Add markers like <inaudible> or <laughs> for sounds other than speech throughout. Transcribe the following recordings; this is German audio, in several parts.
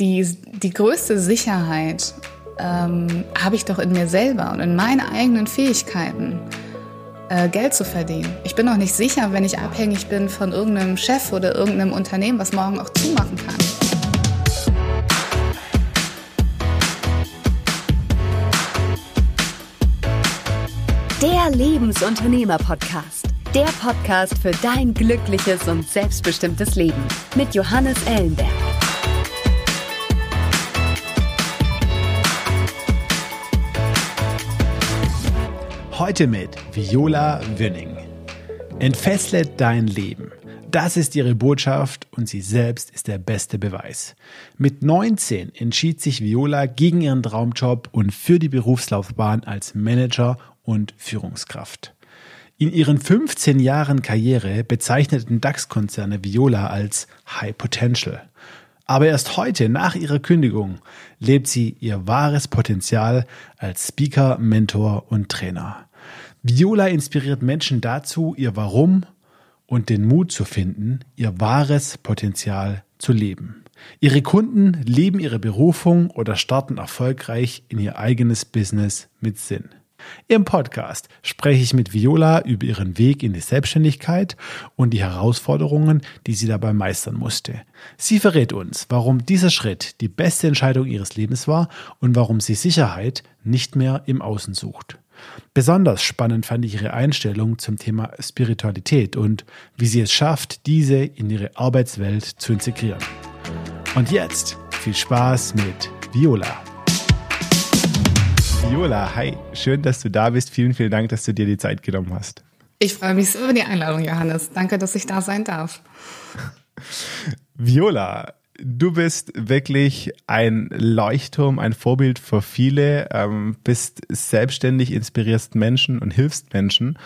die, die größte Sicherheit ähm, habe ich doch in mir selber und in meinen eigenen Fähigkeiten, äh, Geld zu verdienen. Ich bin auch nicht sicher, wenn ich abhängig bin von irgendeinem Chef oder irgendeinem Unternehmen, was morgen auch zumachen kann. Der Lebensunternehmer-Podcast. Der Podcast für dein glückliches und selbstbestimmtes Leben mit Johannes Ellenberg. Heute mit Viola Wünning. Entfessle dein Leben. Das ist ihre Botschaft und sie selbst ist der beste Beweis. Mit 19 entschied sich Viola gegen ihren Traumjob und für die Berufslaufbahn als Manager und Führungskraft. In ihren 15 Jahren Karriere bezeichneten DAX-Konzerne Viola als High Potential. Aber erst heute, nach ihrer Kündigung, lebt sie ihr wahres Potenzial als Speaker, Mentor und Trainer. Viola inspiriert Menschen dazu, ihr Warum und den Mut zu finden, ihr wahres Potenzial zu leben. Ihre Kunden leben ihre Berufung oder starten erfolgreich in ihr eigenes Business mit Sinn. Im Podcast spreche ich mit Viola über ihren Weg in die Selbstständigkeit und die Herausforderungen, die sie dabei meistern musste. Sie verrät uns, warum dieser Schritt die beste Entscheidung ihres Lebens war und warum sie Sicherheit nicht mehr im Außen sucht. Besonders spannend fand ich ihre Einstellung zum Thema Spiritualität und wie sie es schafft, diese in ihre Arbeitswelt zu integrieren. Und jetzt viel Spaß mit Viola. Viola, hi, schön, dass du da bist. Vielen, vielen Dank, dass du dir die Zeit genommen hast. Ich freue mich so über die Einladung, Johannes. Danke, dass ich da sein darf. Viola, du bist wirklich ein Leuchtturm, ein Vorbild für viele, ähm, bist selbstständig, inspirierst Menschen und hilfst Menschen.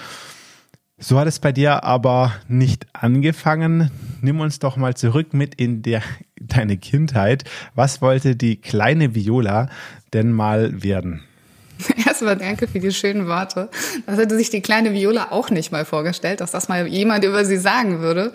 So hat es bei dir aber nicht angefangen. Nimm uns doch mal zurück mit in der, <laughs> deine Kindheit. Was wollte die kleine Viola denn mal werden? <laughs> Erstmal danke für die schönen Worte. Das hätte sich die kleine Viola auch nicht mal vorgestellt, dass das mal jemand über sie sagen würde.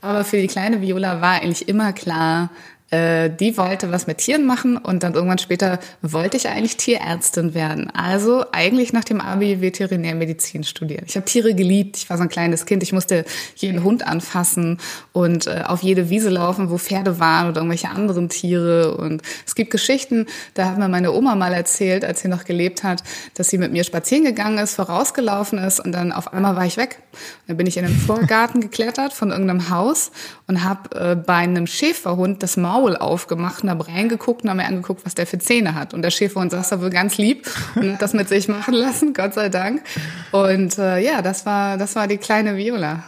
Aber für die kleine Viola war eigentlich immer klar, äh, die wollte was mit Tieren machen und dann irgendwann später wollte ich eigentlich Tierärztin werden. Also eigentlich nach dem Abi Veterinärmedizin studieren. Ich habe Tiere geliebt. Ich war so ein kleines Kind. Ich musste jeden Hund anfassen und äh, auf jede Wiese laufen, wo Pferde waren oder irgendwelche anderen Tiere. Und es gibt Geschichten, da hat mir meine Oma mal erzählt, als sie noch gelebt hat, dass sie mit mir spazieren gegangen ist, vorausgelaufen ist und dann auf einmal war ich weg. Und dann bin ich in den Vorgarten geklettert von irgendeinem Haus und habe äh, bei einem Schäferhund das Maul Maul aufgemacht und habe reingeguckt und habe mir angeguckt, was der für Zähne hat. Und der Schäferhund saß da wohl ganz lieb und hat das mit sich machen lassen, Gott sei Dank. Und äh, ja, das war, das war die kleine Viola.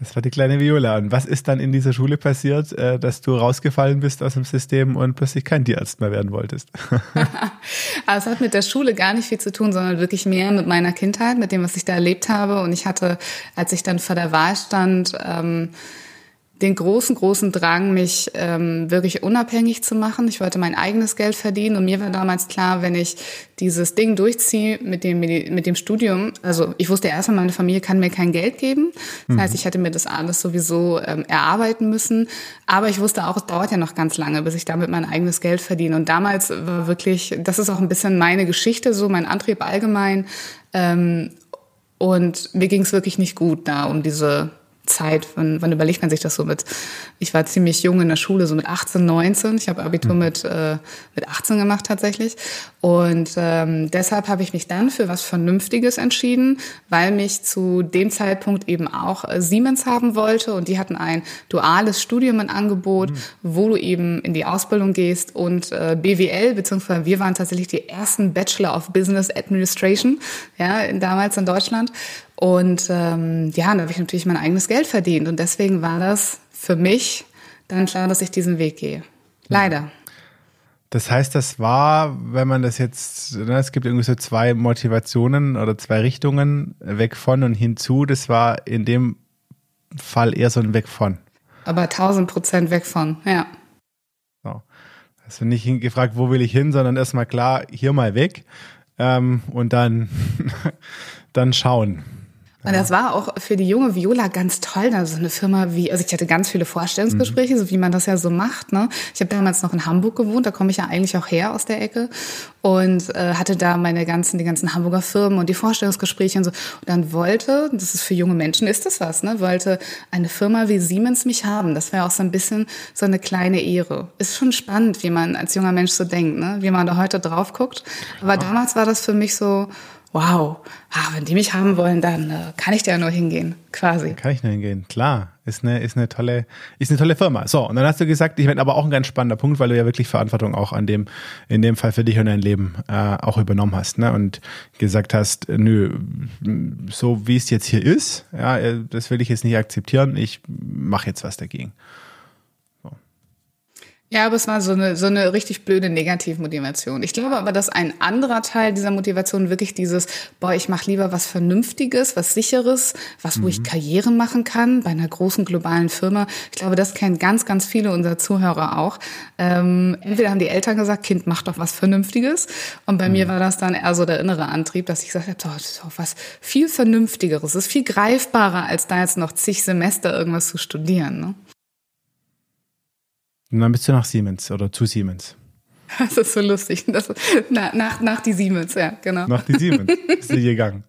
Das war die kleine Viola. Und was ist dann in dieser Schule passiert, äh, dass du rausgefallen bist aus dem System und plötzlich kein Tierarzt mehr werden wolltest? <laughs> <laughs> also es hat mit der Schule gar nicht viel zu tun, sondern wirklich mehr mit meiner Kindheit, mit dem, was ich da erlebt habe. Und ich hatte, als ich dann vor der Wahl stand, ähm, den großen, großen Drang, mich ähm, wirklich unabhängig zu machen. Ich wollte mein eigenes Geld verdienen und mir war damals klar, wenn ich dieses Ding durchziehe mit dem, mit dem Studium, also ich wusste erstmal, meine Familie kann mir kein Geld geben. Das mhm. heißt, ich hätte mir das alles sowieso ähm, erarbeiten müssen. Aber ich wusste auch, es dauert ja noch ganz lange, bis ich damit mein eigenes Geld verdiene. Und damals war wirklich, das ist auch ein bisschen meine Geschichte, so mein Antrieb allgemein. Ähm, und mir ging es wirklich nicht gut da um diese Zeit, wann, wann überlegt man sich das so mit, ich war ziemlich jung in der Schule, so mit 18, 19, ich habe Abitur mhm. mit, äh, mit 18 gemacht tatsächlich und ähm, deshalb habe ich mich dann für was Vernünftiges entschieden, weil mich zu dem Zeitpunkt eben auch äh, Siemens haben wollte und die hatten ein duales Studium in Angebot, mhm. wo du eben in die Ausbildung gehst und äh, BWL, beziehungsweise wir waren tatsächlich die ersten Bachelor of Business Administration, ja, damals in Deutschland und ähm, ja, da habe ich natürlich mein eigenes Geld verdient. Und deswegen war das für mich dann klar, dass ich diesen Weg gehe. Leider. Das heißt, das war, wenn man das jetzt, ne, es gibt irgendwie so zwei Motivationen oder zwei Richtungen, weg von und hinzu. Das war in dem Fall eher so ein Weg von. Aber 1000 Prozent weg von, ja. So. Also nicht gefragt, wo will ich hin, sondern erstmal klar, hier mal weg ähm, und dann, <laughs> dann schauen. Und das war auch für die junge Viola ganz toll, da so eine Firma wie, also ich hatte ganz viele Vorstellungsgespräche, mhm. so wie man das ja so macht. Ne? Ich habe damals noch in Hamburg gewohnt, da komme ich ja eigentlich auch her aus der Ecke und äh, hatte da meine ganzen, die ganzen Hamburger Firmen und die Vorstellungsgespräche und so. Und dann wollte, das ist für junge Menschen, ist das was, ne? Wollte eine Firma wie Siemens mich haben. Das wäre auch so ein bisschen so eine kleine Ehre. Ist schon spannend, wie man als junger Mensch so denkt, ne? Wie man da heute drauf guckt. Aber damals war das für mich so, wow, ah, wenn die mich haben wollen, dann äh, kann ich da ja nur hingehen, quasi. Kann ich nur hingehen, klar. Ist eine, ist eine tolle, ist eine tolle Firma. So, und dann hast du gesagt, ich meine, aber auch ein ganz spannender Punkt, weil du ja wirklich Verantwortung auch an dem, in dem Fall für dich und dein Leben äh, auch übernommen hast, ne? Und gesagt hast, nö, so wie es jetzt hier ist, ja, äh, das will ich jetzt nicht akzeptieren, ich mache jetzt was dagegen. Ja, aber es war so eine, so eine richtig blöde Negativmotivation. Ich glaube aber, dass ein anderer Teil dieser Motivation wirklich dieses, boah, ich mache lieber was Vernünftiges, was Sicheres, was, wo mhm. ich Karriere machen kann bei einer großen globalen Firma. Ich glaube, das kennen ganz, ganz viele unserer Zuhörer auch. Ähm, entweder haben die Eltern gesagt, Kind, mach doch was Vernünftiges. Und bei mhm. mir war das dann eher so der innere Antrieb, dass ich gesagt habe, so, das ist doch was viel Vernünftigeres. Das ist viel greifbarer, als da jetzt noch zig Semester irgendwas zu studieren. Ne? Und dann bist du nach Siemens oder zu Siemens. <laughs> Das ist so lustig. Das, na, nach, nach die Siemens, ja, genau. Nach die Siemens <laughs> bist du gegangen.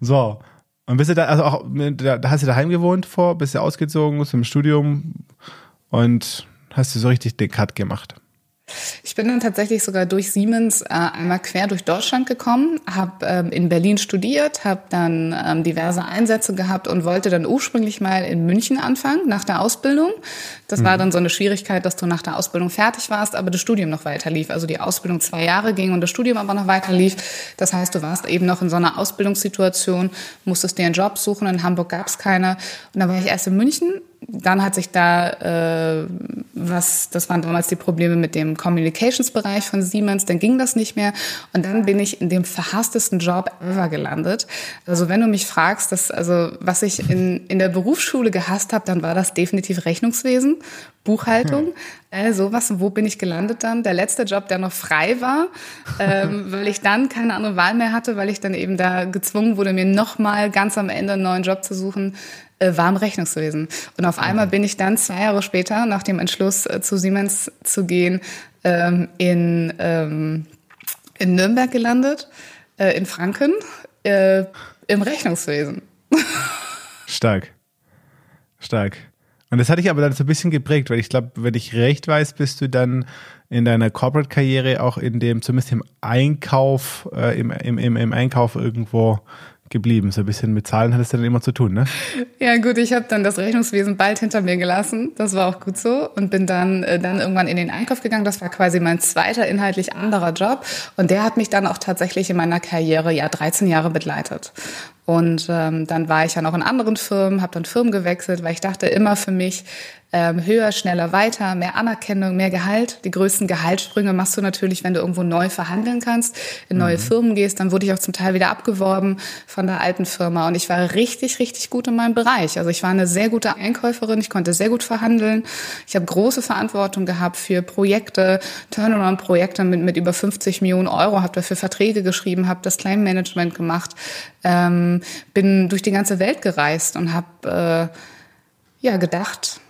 So. Und bist du da, also auch, da hast du daheim gewohnt vor, bist du ausgezogen zum Studium und hast du so richtig den Cut gemacht. Ich bin dann tatsächlich sogar durch Siemens äh, einmal quer durch Deutschland gekommen, habe ähm, in Berlin studiert, habe dann ähm, diverse Einsätze gehabt und wollte dann ursprünglich mal in München anfangen nach der Ausbildung. Das mhm. war dann so eine Schwierigkeit, dass du nach der Ausbildung fertig warst, aber das Studium noch weiter lief. Also die Ausbildung zwei Jahre ging und das Studium aber noch weiter lief. Das heißt, du warst eben noch in so einer Ausbildungssituation, musstest dir einen Job suchen. In Hamburg gab es keine. Und dann war ich erst in München dann hat sich da äh, was, das waren damals die Probleme mit dem Communications-Bereich von Siemens, dann ging das nicht mehr und dann bin ich in dem verhasstesten Job ever gelandet. Also wenn du mich fragst, dass, also was ich in, in der Berufsschule gehasst habe, dann war das definitiv Rechnungswesen, Buchhaltung, hm. äh, sowas. Und wo bin ich gelandet dann? Der letzte Job, der noch frei war, ähm, <laughs> weil ich dann keine andere Wahl mehr hatte, weil ich dann eben da gezwungen wurde, mir nochmal ganz am Ende einen neuen Job zu suchen, äh, war im Rechnungswesen. Und auf einmal bin ich dann zwei Jahre später, nach dem Entschluss äh, zu Siemens zu gehen, ähm, in, ähm, in Nürnberg gelandet, äh, in Franken, äh, im Rechnungswesen. <laughs> Stark. Stark. Und das hatte ich aber dann so ein bisschen geprägt, weil ich glaube, wenn ich recht weiß, bist du dann in deiner Corporate-Karriere auch in dem, zumindest im Einkauf, äh, im, im, im Einkauf irgendwo geblieben. So ein bisschen mit Zahlen hattest du dann immer zu tun, ne? Ja gut, ich habe dann das Rechnungswesen bald hinter mir gelassen. Das war auch gut so und bin dann äh, dann irgendwann in den Einkauf gegangen. Das war quasi mein zweiter inhaltlich anderer Job und der hat mich dann auch tatsächlich in meiner Karriere ja 13 Jahre begleitet. Und ähm, dann war ich ja noch in anderen Firmen, habe dann Firmen gewechselt, weil ich dachte immer für mich, ähm, höher, schneller, weiter, mehr Anerkennung, mehr Gehalt. Die größten Gehaltssprünge machst du natürlich, wenn du irgendwo neu verhandeln kannst, in neue mhm. Firmen gehst. Dann wurde ich auch zum Teil wieder abgeworben von der alten Firma und ich war richtig, richtig gut in meinem Bereich. Also ich war eine sehr gute Einkäuferin, ich konnte sehr gut verhandeln. Ich habe große Verantwortung gehabt für Projekte, Turnaround-Projekte mit, mit über 50 Millionen Euro, habe dafür Verträge geschrieben, habe das Claim-Management gemacht, ähm, bin durch die ganze Welt gereist und habe äh, ja gedacht,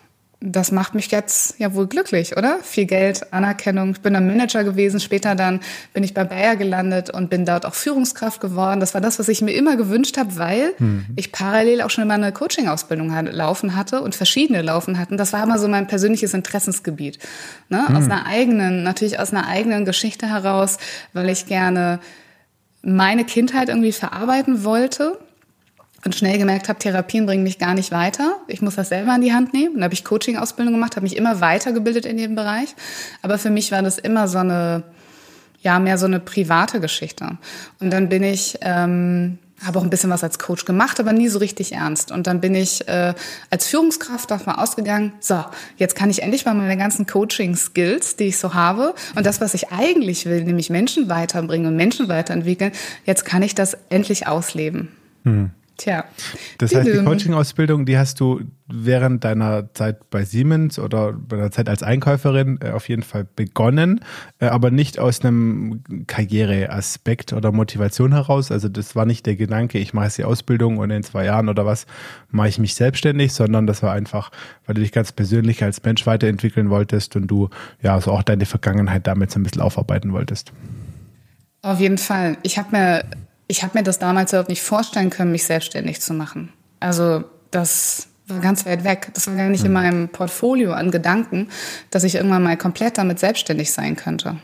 das macht mich jetzt ja wohl glücklich, oder? Viel Geld, Anerkennung. Ich bin dann Manager gewesen, später dann bin ich bei Bayer gelandet und bin dort auch Führungskraft geworden. Das war das, was ich mir immer gewünscht habe, weil mhm. ich parallel auch schon immer eine Coaching-Ausbildung laufen hatte und verschiedene laufen hatten. Das war immer so mein persönliches Interessensgebiet. Ne? Mhm. Aus einer eigenen, natürlich aus einer eigenen Geschichte heraus, weil ich gerne meine Kindheit irgendwie verarbeiten wollte und schnell gemerkt habe, Therapien bringen mich gar nicht weiter. Ich muss das selber in die Hand nehmen. Dann habe ich Coaching-Ausbildung gemacht, habe mich immer weitergebildet in dem Bereich. Aber für mich war das immer so eine, ja, mehr so eine private Geschichte. Und dann bin ich, ähm, habe auch ein bisschen was als Coach gemacht, aber nie so richtig ernst. Und dann bin ich äh, als Führungskraft davon ausgegangen, so, jetzt kann ich endlich mal meine ganzen Coaching-Skills, die ich so habe und das, was ich eigentlich will, nämlich Menschen weiterbringen und Menschen weiterentwickeln, jetzt kann ich das endlich ausleben. Hm. Tja. Das heißt, die Coaching-Ausbildung, die hast du während deiner Zeit bei Siemens oder bei der Zeit als Einkäuferin äh, auf jeden Fall begonnen, äh, aber nicht aus einem Karriereaspekt oder Motivation heraus. Also das war nicht der Gedanke, ich mache jetzt die Ausbildung und in zwei Jahren oder was mache ich mich selbstständig, sondern das war einfach, weil du dich ganz persönlich als Mensch weiterentwickeln wolltest und du ja so auch deine Vergangenheit damit so ein bisschen aufarbeiten wolltest. Auf jeden Fall. Ich habe mir ich habe mir das damals überhaupt nicht vorstellen können, mich selbstständig zu machen. Also das war ganz weit weg. Das war gar nicht in hm. meinem Portfolio an Gedanken, dass ich irgendwann mal komplett damit selbstständig sein könnte.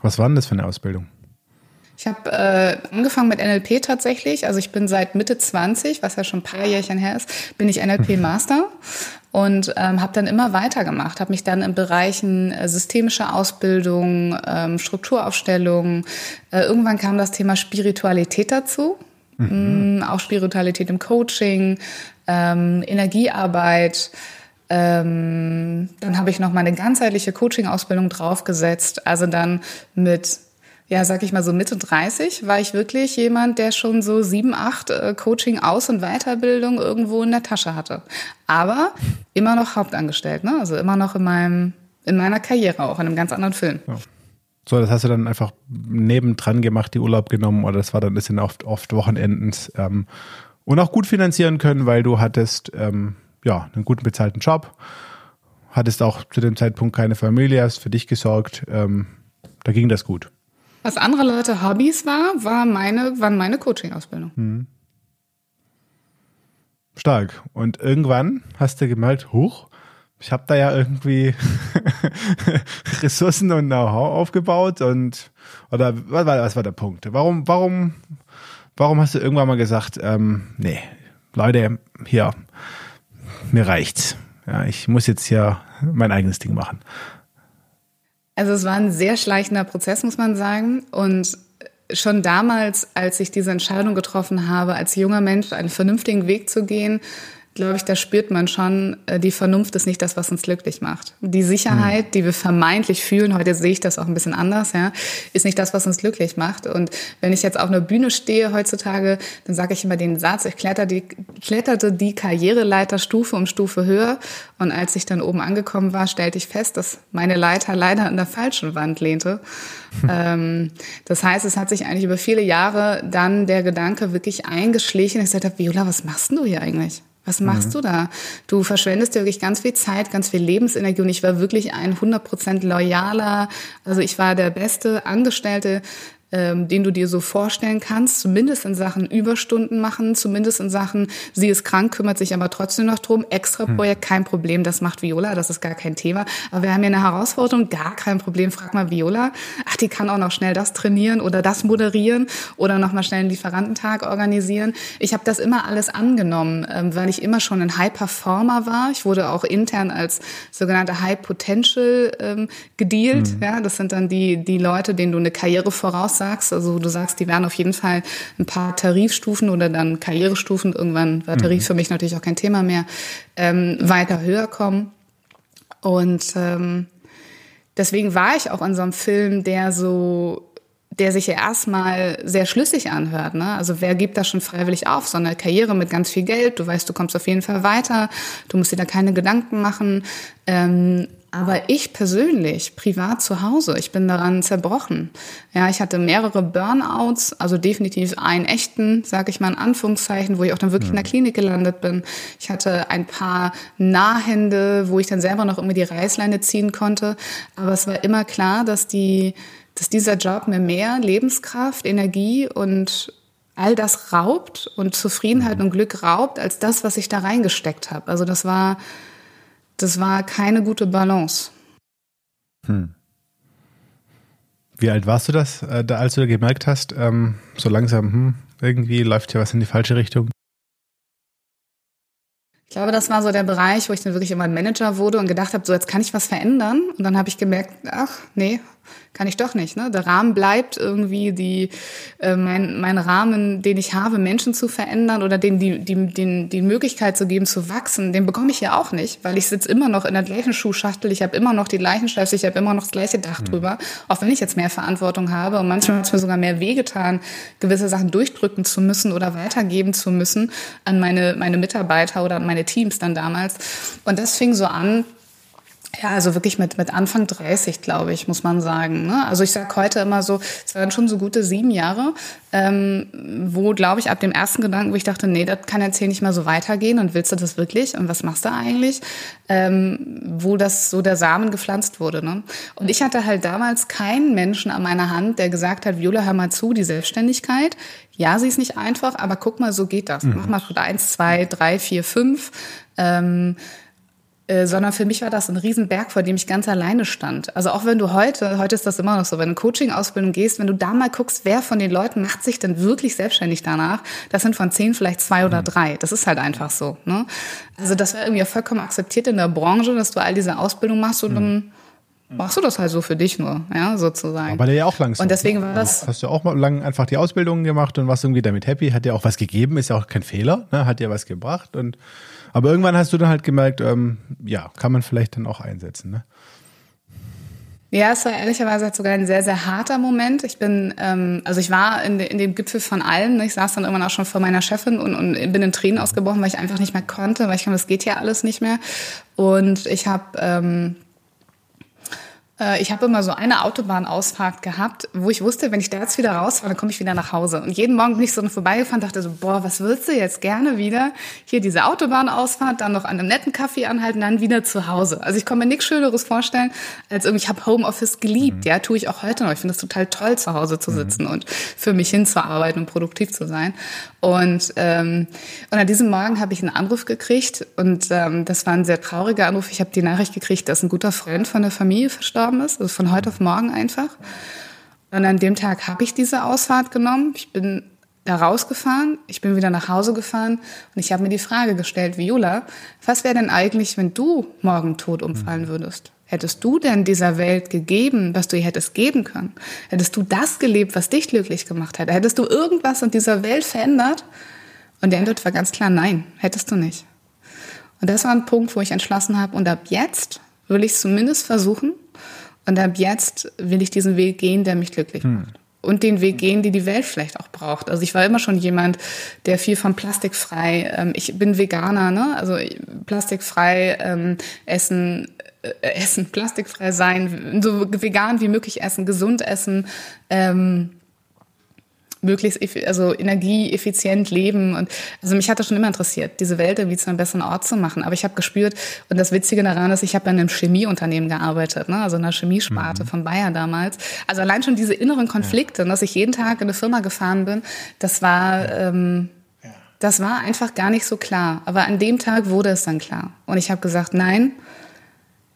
Was war denn das für eine Ausbildung? Ich habe äh, angefangen mit NLP tatsächlich. Also ich bin seit Mitte 20, was ja schon ein paar Jährchen her ist, bin ich NLP-Master und ähm, habe dann immer weitergemacht. Habe mich dann in Bereichen äh, systemische Ausbildung, ähm, Strukturaufstellung, äh, irgendwann kam das Thema Spiritualität dazu. Mhm. Mm, auch Spiritualität im Coaching, ähm, Energiearbeit. Ähm, dann habe ich noch meine ganzheitliche Coaching-Ausbildung draufgesetzt. Also dann mit ja, sag ich mal so Mitte 30, war ich wirklich jemand, der schon so sieben, acht äh, Coaching Aus- und Weiterbildung irgendwo in der Tasche hatte. Aber immer noch hauptangestellt, ne? Also immer noch in meinem, in meiner Karriere auch, in einem ganz anderen Film. Ja. So, das hast du dann einfach nebendran gemacht, die Urlaub genommen oder das war dann ein bisschen oft, oft Wochenendens ähm, und auch gut finanzieren können, weil du hattest ähm, ja einen guten bezahlten Job, hattest auch zu dem Zeitpunkt keine Familie, hast für dich gesorgt, ähm, da ging das gut. Was andere Leute Hobbys war, war meine, waren meine Coaching-Ausbildung. Hm. Stark. Und irgendwann hast du gemerkt, hoch, ich habe da ja irgendwie <laughs> Ressourcen und Know-how aufgebaut und oder was war, was war der Punkt? Warum, warum, warum hast du irgendwann mal gesagt, ähm, nee, Leute, hier, mir reicht's. Ja, ich muss jetzt hier mein eigenes Ding machen. Also es war ein sehr schleichender Prozess, muss man sagen. Und schon damals, als ich diese Entscheidung getroffen habe, als junger Mensch einen vernünftigen Weg zu gehen, glaube ich, da spürt man schon, äh, die Vernunft ist nicht das, was uns glücklich macht. Die Sicherheit, mhm. die wir vermeintlich fühlen, heute sehe ich das auch ein bisschen anders, ja, ist nicht das, was uns glücklich macht. Und wenn ich jetzt auf einer Bühne stehe heutzutage, dann sage ich immer den Satz, ich kletter die, kletterte die Karriereleiter Stufe um Stufe höher. Und als ich dann oben angekommen war, stellte ich fest, dass meine Leiter leider an der falschen Wand lehnte. <laughs> ähm, das heißt, es hat sich eigentlich über viele Jahre dann der Gedanke wirklich eingeschlichen. Ich gesagt habe, Viola, was machst denn du hier eigentlich? Was machst mhm. du da? Du verschwendest dir wirklich ganz viel Zeit, ganz viel Lebensenergie und ich war wirklich ein 100% loyaler, also ich war der beste Angestellte ähm, den du dir so vorstellen kannst, zumindest in Sachen Überstunden machen, zumindest in Sachen, sie ist krank, kümmert sich aber trotzdem noch drum, extra hm. Projekt, kein Problem, das macht Viola, das ist gar kein Thema. Aber wir haben hier eine Herausforderung, gar kein Problem, frag mal Viola. Ach, die kann auch noch schnell das trainieren oder das moderieren oder noch mal schnell einen Lieferantentag organisieren. Ich habe das immer alles angenommen, ähm, weil ich immer schon ein High Performer war. Ich wurde auch intern als sogenannte High Potential ähm, gedealt. Hm. Ja, das sind dann die, die Leute, denen du eine Karriere voraussagst sagst. Also du sagst, die werden auf jeden Fall ein paar Tarifstufen oder dann Karrierestufen, irgendwann war Tarif mhm. für mich natürlich auch kein Thema mehr, ähm, weiter höher kommen. Und ähm, deswegen war ich auch in so einem Film, der so der sich ja erstmal sehr schlüssig anhört. Ne? Also wer gibt das schon freiwillig auf? So eine Karriere mit ganz viel Geld, du weißt, du kommst auf jeden Fall weiter, du musst dir da keine Gedanken machen. Ähm, aber ich persönlich, privat zu Hause, ich bin daran zerbrochen. Ja, ich hatte mehrere Burnouts, also definitiv einen echten, sage ich mal in Anführungszeichen, wo ich auch dann wirklich in der mhm. Klinik gelandet bin. Ich hatte ein paar Nahhände, wo ich dann selber noch irgendwie die Reißleine ziehen konnte. Aber es war immer klar, dass die, dass dieser Job mir mehr Lebenskraft, Energie und all das raubt und Zufriedenheit mhm. und Glück raubt, als das, was ich da reingesteckt habe. Also das war das war keine gute Balance. Hm. Wie alt warst du das, äh, da, als du gemerkt hast, ähm, so langsam, hm, irgendwie läuft hier was in die falsche Richtung? Ich glaube, das war so der Bereich, wo ich dann wirklich immer ein Manager wurde und gedacht habe, so jetzt kann ich was verändern. Und dann habe ich gemerkt, ach nee, kann ich doch nicht. Ne? Der Rahmen bleibt irgendwie die äh, mein, mein Rahmen, den ich habe, Menschen zu verändern oder denen die, die, den, die Möglichkeit zu geben, zu wachsen, den bekomme ich ja auch nicht, weil ich sitze immer noch in der gleichen Schuhschachtel, ich habe immer noch die gleichen Chefs, ich habe immer noch das gleiche Dach mhm. drüber, auch wenn ich jetzt mehr Verantwortung habe und manchmal hat es mir sogar mehr wehgetan, gewisse Sachen durchdrücken zu müssen oder weitergeben zu müssen an meine, meine Mitarbeiter oder an meine Teams dann damals. Und das fing so an, ja, also wirklich mit, mit Anfang 30, glaube ich, muss man sagen. Ne? Also ich sage heute immer so, es waren schon so gute sieben Jahre, ähm, wo, glaube ich, ab dem ersten Gedanken, wo ich dachte, nee, das kann jetzt hier nicht mehr so weitergehen und willst du das wirklich und was machst du eigentlich, ähm, wo das so der Samen gepflanzt wurde. Ne? Und ich hatte halt damals keinen Menschen an meiner Hand, der gesagt hat, Viola, hör mal zu, die Selbstständigkeit, ja, sie ist nicht einfach, aber guck mal, so geht das. Mhm. Mach mal Schritt eins, zwei, drei, vier, fünf. Ähm, äh, sondern für mich war das ein Riesenberg, vor dem ich ganz alleine stand. Also auch wenn du heute, heute ist das immer noch so, wenn du Coaching-Ausbildung gehst, wenn du da mal guckst, wer von den Leuten macht sich denn wirklich selbstständig danach, das sind von zehn vielleicht zwei oder mhm. drei. Das ist halt einfach so. Ne? Also das war irgendwie vollkommen akzeptiert in der Branche, dass du all diese Ausbildung machst und mhm. dann machst du das halt so für dich nur, ja, sozusagen. Aber der ja auch langsam. Und deswegen war das. Hast du auch mal lang einfach die Ausbildung gemacht und warst irgendwie damit happy, hat dir auch was gegeben, ist ja auch kein Fehler, ne? hat dir was gebracht und aber irgendwann hast du dann halt gemerkt, ähm, ja, kann man vielleicht dann auch einsetzen, ne? Ja, es war ehrlicherweise sogar ein sehr, sehr harter Moment. Ich bin, ähm, also ich war in, de, in dem Gipfel von allen. Ich saß dann irgendwann auch schon vor meiner Chefin und, und bin in Tränen ausgebrochen, weil ich einfach nicht mehr konnte, weil ich glaube, das geht ja alles nicht mehr. Und ich habe ähm, äh, ich habe immer so eine Autobahnausfahrt gehabt, wo ich wusste, wenn ich da jetzt wieder rausfahre, dann komme ich wieder nach Hause. Und jeden Morgen bin ich so vorbeigefahren, dachte so, boah, was willst du jetzt gerne wieder? Hier diese Autobahnausfahrt, dann noch an einem netten Kaffee anhalten, dann wieder zu Hause. Also ich kann mir nichts Schöneres vorstellen, als irgendwie, ich habe Homeoffice geliebt, mhm. ja, tue ich auch heute noch. Ich finde es total toll, zu Hause zu mhm. sitzen mhm. und für mich hinzuarbeiten und produktiv zu sein. Und, ähm, und an diesem Morgen habe ich einen Anruf gekriegt und ähm, das war ein sehr trauriger Anruf. Ich habe die Nachricht gekriegt, dass ein guter Freund von der Familie verstorben ist, also von heute auf morgen einfach. Und an dem Tag habe ich diese Ausfahrt genommen. Ich bin da rausgefahren, ich bin wieder nach Hause gefahren und ich habe mir die Frage gestellt, Viola, was wäre denn eigentlich, wenn du morgen tot umfallen würdest? Hättest du denn dieser Welt gegeben, was du ihr hättest geben können? Hättest du das gelebt, was dich glücklich gemacht hätte? Hättest du irgendwas in dieser Welt verändert? Und die Antwort war ganz klar, nein, hättest du nicht. Und das war ein Punkt, wo ich entschlossen habe, und ab jetzt will ich es zumindest versuchen. Und ab jetzt will ich diesen Weg gehen, der mich glücklich hm. macht. Und den Weg gehen, die die Welt vielleicht auch braucht. Also ich war immer schon jemand, der viel von plastikfrei, ähm, ich bin Veganer, ne? also plastikfrei ähm, essen äh, <laughs> essen, plastikfrei sein, so vegan wie möglich essen, gesund essen, ähm, möglichst also energieeffizient leben und also mich hat das schon immer interessiert, diese Welt irgendwie zu einem besseren Ort zu machen. Aber ich habe gespürt und das Witzige daran ist, ich habe in einem Chemieunternehmen gearbeitet, ne? also in einer Chemiesparte mhm. von Bayer damals. Also allein schon diese inneren Konflikte, ja. dass ich jeden Tag in eine Firma gefahren bin, das war ähm, das war einfach gar nicht so klar. Aber an dem Tag wurde es dann klar und ich habe gesagt, nein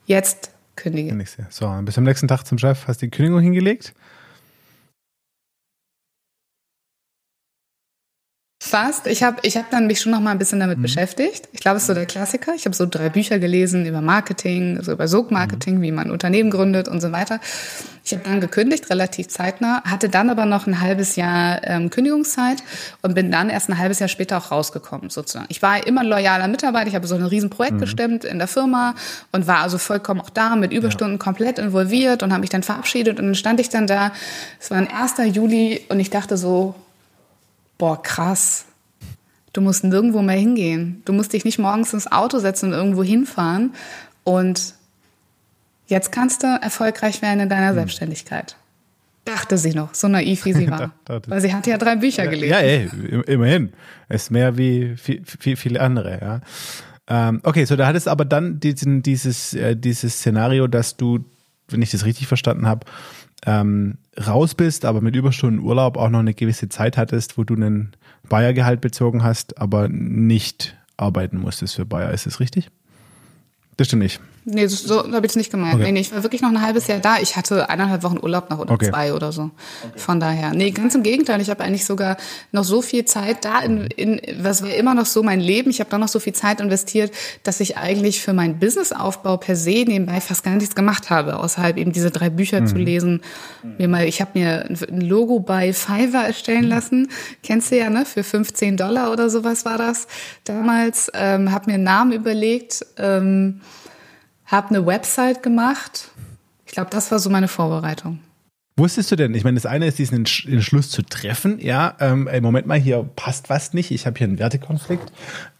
jetzt kündige. So, bis am nächsten Tag zum Chef, hast die Kündigung hingelegt. Fast. Ich habe ich hab dann mich schon noch mal ein bisschen damit mhm. beschäftigt. Ich glaube, es ist so der Klassiker. Ich habe so drei Bücher gelesen über Marketing, also über Sog-Marketing, mhm. wie man Unternehmen gründet und so weiter. Ich habe dann gekündigt, relativ zeitnah, hatte dann aber noch ein halbes Jahr ähm, Kündigungszeit und bin dann erst ein halbes Jahr später auch rausgekommen, sozusagen. Ich war immer ein loyaler Mitarbeiter. Ich habe so ein Riesenprojekt mhm. gestemmt in der Firma und war also vollkommen auch da mit Überstunden ja. komplett involviert und habe mich dann verabschiedet und dann stand ich dann da. Es war ein 1. Juli und ich dachte so, boah, krass. Du musst nirgendwo mehr hingehen. Du musst dich nicht morgens ins Auto setzen und irgendwo hinfahren. Und jetzt kannst du erfolgreich werden in deiner hm. Selbstständigkeit. Dachte sie noch, so naiv wie sie <laughs> war. Weil sie hatte ja drei Bücher ja, gelesen. Ja, ey, immerhin. Ist mehr wie viel, viel, viele andere, ja. Ähm, okay, so da hattest aber dann diesen, dieses, äh, dieses Szenario, dass du, wenn ich das richtig verstanden habe, ähm, raus bist, aber mit Überstunden Urlaub auch noch eine gewisse Zeit hattest, wo du einen Bayer-Gehalt bezogen hast, aber nicht arbeiten musstest für Bayer. Ist das richtig? Das stimmt nicht. Nee, so habe ich es nicht gemeint. Okay. Nee, nee, ich war wirklich noch ein halbes Jahr da. Ich hatte eineinhalb Wochen Urlaub noch oder okay. zwei oder so. Okay. Von daher. Nee, ganz im Gegenteil. Ich habe eigentlich sogar noch so viel Zeit da in, in was wäre immer noch so mein Leben. Ich habe da noch so viel Zeit investiert, dass ich eigentlich für meinen Businessaufbau per se nebenbei fast gar nichts gemacht habe, außerhalb eben diese drei Bücher mhm. zu lesen. Mir mal, ich habe mir ein Logo bei Fiverr erstellen mhm. lassen. Kennst du ja, ne? Für 15 Dollar oder sowas war das damals. Ähm, habe mir einen Namen überlegt. Ähm, habe eine Website gemacht. Ich glaube, das war so meine Vorbereitung. Wusstest du denn, ich meine, das eine ist, diesen Entschluss zu treffen, ja, ähm, im Moment mal, hier passt was nicht, ich habe hier einen Wertekonflikt.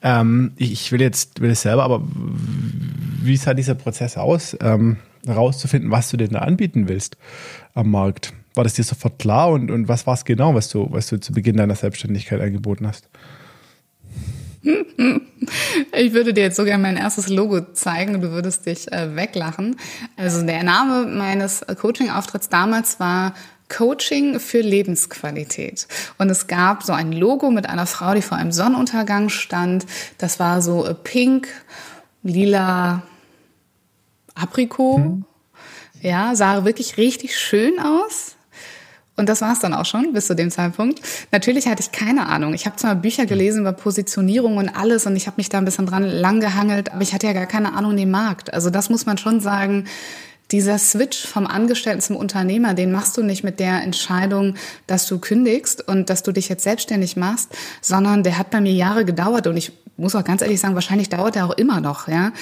Ähm, ich will jetzt, will es selber, aber wie sah dieser Prozess aus, ähm, herauszufinden, was du denn da anbieten willst am Markt? War das dir sofort klar und, und was war es genau, was du, was du zu Beginn deiner Selbstständigkeit angeboten hast? <laughs> Ich würde dir jetzt sogar mein erstes Logo zeigen und du würdest dich äh, weglachen. Also der Name meines Coaching-Auftritts damals war Coaching für Lebensqualität. Und es gab so ein Logo mit einer Frau, die vor einem Sonnenuntergang stand. Das war so äh, pink, lila, Aprikot. Hm. Ja, sah wirklich richtig schön aus. Und das war es dann auch schon bis zu dem Zeitpunkt. Natürlich hatte ich keine Ahnung. Ich habe zwar Bücher gelesen über Positionierung und alles und ich habe mich da ein bisschen dran langgehangelt, aber ich hatte ja gar keine Ahnung den Markt. Also das muss man schon sagen. Dieser Switch vom Angestellten zum Unternehmer, den machst du nicht mit der Entscheidung, dass du kündigst und dass du dich jetzt selbstständig machst, sondern der hat bei mir Jahre gedauert und ich muss auch ganz ehrlich sagen, wahrscheinlich dauert er auch immer noch, ja.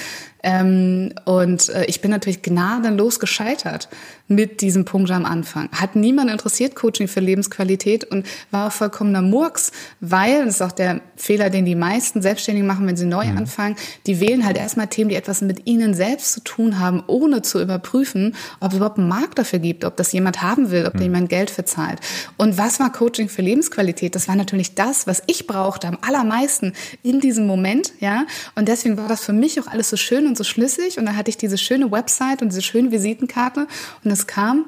Ähm, und äh, ich bin natürlich gnadenlos gescheitert mit diesem Punkt am Anfang. Hat niemand interessiert, Coaching für Lebensqualität und war vollkommener Murks, weil, das ist auch der Fehler, den die meisten Selbstständigen machen, wenn sie neu mhm. anfangen, die wählen halt erstmal Themen, die etwas mit ihnen selbst zu tun haben, ohne zu überprüfen, ob es überhaupt einen Markt dafür gibt, ob das jemand haben will, ob mhm. da jemand Geld für zahlt. Und was war Coaching für Lebensqualität? Das war natürlich das, was ich brauchte am allermeisten in diesem Moment, ja. Und deswegen war das für mich auch alles so schön und so schlüssig und dann hatte ich diese schöne Website und diese schöne Visitenkarte und es kam,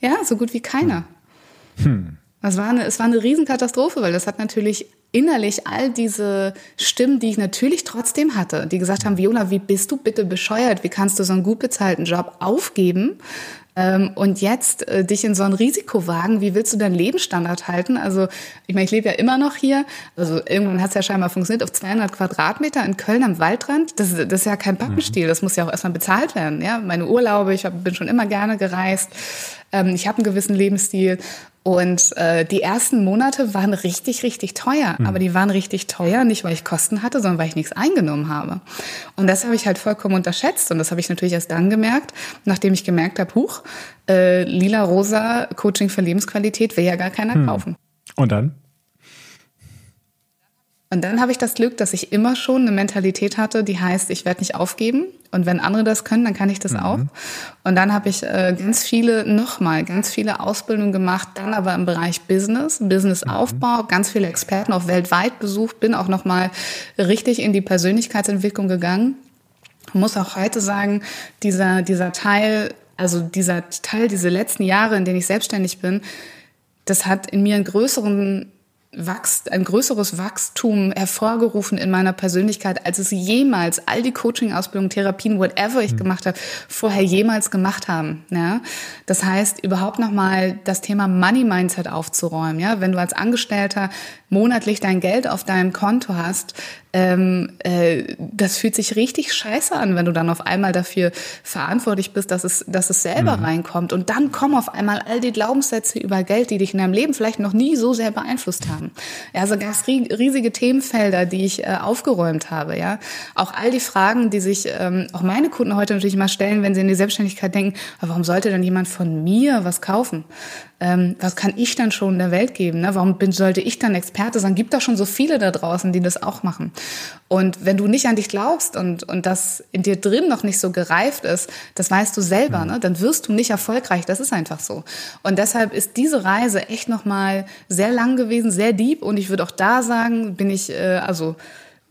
ja, so gut wie keiner. Hm. Das war eine, es war eine Riesenkatastrophe, weil das hat natürlich innerlich all diese Stimmen, die ich natürlich trotzdem hatte, die gesagt haben, Viola, wie bist du bitte bescheuert? Wie kannst du so einen gut bezahlten Job aufgeben? Ähm, und jetzt äh, dich in so ein Risiko wagen, wie willst du deinen Lebensstandard halten? Also ich meine, ich lebe ja immer noch hier, also irgendwann hat es ja scheinbar funktioniert, auf 200 Quadratmeter in Köln am Waldrand. Das, das ist ja kein Pappenstiel, das muss ja auch erstmal bezahlt werden. Ja, Meine Urlaube, ich hab, bin schon immer gerne gereist, ähm, ich habe einen gewissen Lebensstil und äh, die ersten Monate waren richtig, richtig teuer. Mhm. Aber die waren richtig teuer, nicht weil ich Kosten hatte, sondern weil ich nichts eingenommen habe. Und das habe ich halt vollkommen unterschätzt. Und das habe ich natürlich erst dann gemerkt, nachdem ich gemerkt habe, huch, äh, lila-rosa Coaching für Lebensqualität will ja gar keiner mhm. kaufen. Und dann? Und dann habe ich das Glück, dass ich immer schon eine Mentalität hatte, die heißt, ich werde nicht aufgeben. Und wenn andere das können, dann kann ich das mhm. auch. Und dann habe ich äh, ganz viele, nochmal, ganz viele Ausbildungen gemacht, dann aber im Bereich Business, Businessaufbau, mhm. ganz viele Experten auch weltweit besucht, bin auch nochmal richtig in die Persönlichkeitsentwicklung gegangen. Ich muss auch heute sagen, dieser, dieser Teil, also dieser Teil, diese letzten Jahre, in denen ich selbstständig bin, das hat in mir einen größeren Wachst, ein größeres Wachstum hervorgerufen in meiner Persönlichkeit, als es jemals all die Coaching-Ausbildungen, Therapien, whatever ich mhm. gemacht habe, vorher jemals gemacht haben. Ja? Das heißt, überhaupt nochmal das Thema Money-Mindset aufzuräumen. Ja? Wenn du als Angestellter monatlich dein Geld auf deinem Konto hast, ähm, äh, das fühlt sich richtig scheiße an, wenn du dann auf einmal dafür verantwortlich bist, dass es, dass es selber mhm. reinkommt. Und dann kommen auf einmal all die Glaubenssätze über Geld, die dich in deinem Leben vielleicht noch nie so sehr beeinflusst haben. Ja, also ganz riesige Themenfelder, die ich äh, aufgeräumt habe. Ja, auch all die Fragen, die sich ähm, auch meine Kunden heute natürlich mal stellen, wenn sie in die Selbstständigkeit denken: Warum sollte dann jemand von mir was kaufen? Ähm, was kann ich dann schon der Welt geben? Ne? Warum bin, sollte ich dann Experte sein? Gibt doch schon so viele da draußen, die das auch machen. Und wenn du nicht an dich glaubst und, und das in dir drin noch nicht so gereift ist, das weißt du selber, mhm. ne? dann wirst du nicht erfolgreich. Das ist einfach so. Und deshalb ist diese Reise echt nochmal sehr lang gewesen, sehr deep. Und ich würde auch da sagen, bin ich, äh, also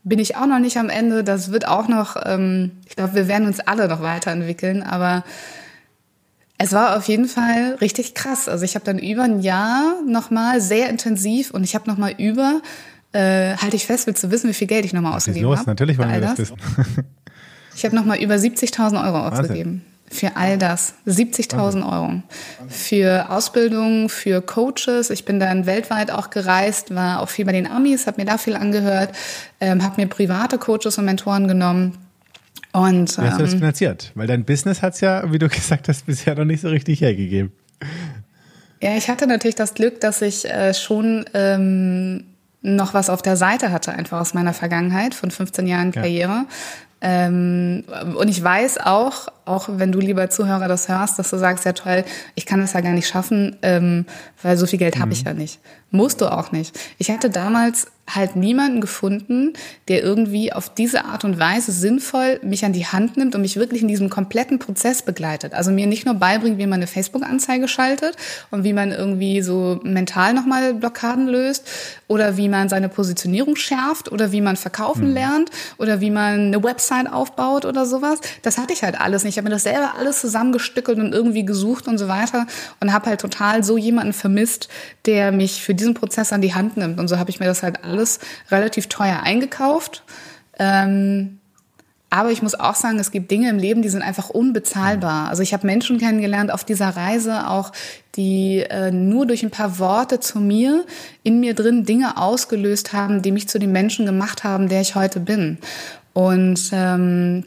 bin ich auch noch nicht am Ende. Das wird auch noch, ähm, ich glaube, wir werden uns alle noch weiterentwickeln, aber es war auf jeden Fall richtig krass. Also ich habe dann über ein Jahr nochmal sehr intensiv und ich habe nochmal über, äh, halte ich fest, willst du wissen, wie viel Geld ich nochmal ausgegeben habe? Natürlich wollen wir das wissen. Ich habe nochmal über 70.000 Euro ausgegeben. Für all das. 70.000 Euro. Für Ausbildung, für Coaches. Ich bin dann weltweit auch gereist, war auch viel bei den Amis, habe mir da viel angehört, ähm, habe mir private Coaches und Mentoren genommen. Und, Wie hast du das ähm, finanziert? Weil dein Business hat es ja, wie du <laughs> gesagt hast, bisher noch nicht so richtig hergegeben. Ja, ich hatte natürlich das Glück, dass ich äh, schon ähm, noch was auf der Seite hatte, einfach aus meiner Vergangenheit von 15 Jahren Karriere. Ja. Ähm, und ich weiß auch, auch wenn du lieber Zuhörer das hörst, dass du sagst, ja toll, ich kann das ja gar nicht schaffen, ähm, weil so viel Geld habe ich mhm. ja nicht. Musst du auch nicht. Ich hatte damals halt niemanden gefunden, der irgendwie auf diese Art und Weise sinnvoll mich an die Hand nimmt und mich wirklich in diesem kompletten Prozess begleitet. Also mir nicht nur beibringt, wie man eine Facebook-Anzeige schaltet und wie man irgendwie so mental nochmal Blockaden löst oder wie man seine Positionierung schärft oder wie man verkaufen mhm. lernt oder wie man eine Website aufbaut oder sowas. Das hatte ich halt alles nicht. Ich habe mir das selber alles zusammengestückelt und irgendwie gesucht und so weiter und habe halt total so jemanden vermisst, der mich für diesen Prozess an die Hand nimmt. Und so habe ich mir das halt alles relativ teuer eingekauft. Ähm, aber ich muss auch sagen, es gibt Dinge im Leben, die sind einfach unbezahlbar. Also ich habe Menschen kennengelernt auf dieser Reise, auch die äh, nur durch ein paar Worte zu mir in mir drin Dinge ausgelöst haben, die mich zu dem Menschen gemacht haben, der ich heute bin. Und ähm,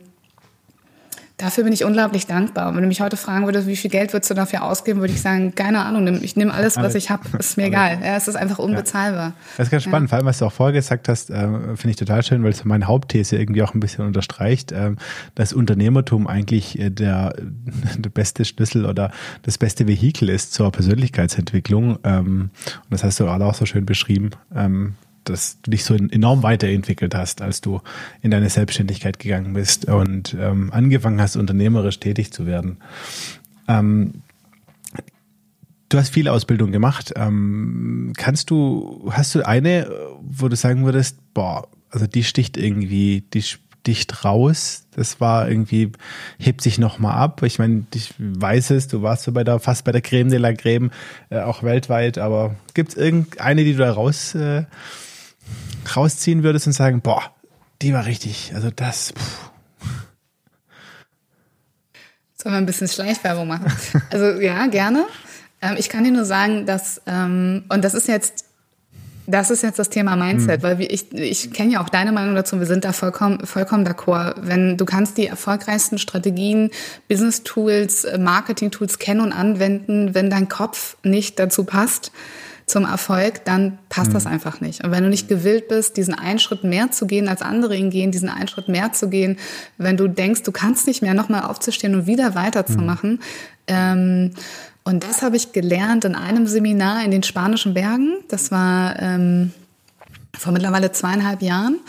Dafür bin ich unglaublich dankbar. Wenn du mich heute fragen würdest, wie viel Geld würdest du dafür ausgeben, würde ich sagen, keine Ahnung, ich nehme alles, was ich habe, ist mir egal. Ja, es ist einfach unbezahlbar. Das ist ganz spannend, ja. vor allem, was du auch vorher gesagt hast, äh, finde ich total schön, weil es meine Hauptthese irgendwie auch ein bisschen unterstreicht, äh, dass Unternehmertum eigentlich äh, der, <laughs> der beste Schlüssel oder das beste Vehikel ist zur Persönlichkeitsentwicklung. Ähm, und das hast du gerade auch so schön beschrieben. Dass du dich so enorm weiterentwickelt hast, als du in deine Selbstständigkeit gegangen bist und ähm, angefangen hast, unternehmerisch tätig zu werden. Ähm, du hast viel Ausbildung gemacht. Ähm, kannst du, hast du eine, wo du sagen würdest, boah, also die sticht irgendwie, die sticht raus. Das war irgendwie, hebt sich nochmal ab. Ich meine, ich weiß es, du warst so bei der, fast bei der Creme de la Creme, äh, auch weltweit, aber gibt es irgendeine, die du da raus äh, rausziehen würdest und sagen, boah, die war richtig, also das. Pff. Sollen wir ein bisschen Schleichwerbung machen? <laughs> Also ja, gerne. Ähm, ich kann dir nur sagen, dass, ähm, und das ist jetzt das ist jetzt das Thema Mindset, mhm. weil ich, ich kenne ja auch deine Meinung dazu, wir sind da vollkommen, vollkommen d'accord. Wenn du kannst die erfolgreichsten Strategien, Business-Tools, Marketing-Tools kennen und anwenden, wenn dein Kopf nicht dazu passt, zum Erfolg, dann passt mhm. das einfach nicht. Und wenn du nicht gewillt bist, diesen einen Schritt mehr zu gehen, als andere ihn gehen, diesen einen Schritt mehr zu gehen, wenn du denkst, du kannst nicht mehr, nochmal aufzustehen und wieder weiterzumachen, mhm. ähm, und das habe ich gelernt in einem Seminar in den Spanischen Bergen. Das war ähm, vor mittlerweile zweieinhalb Jahren.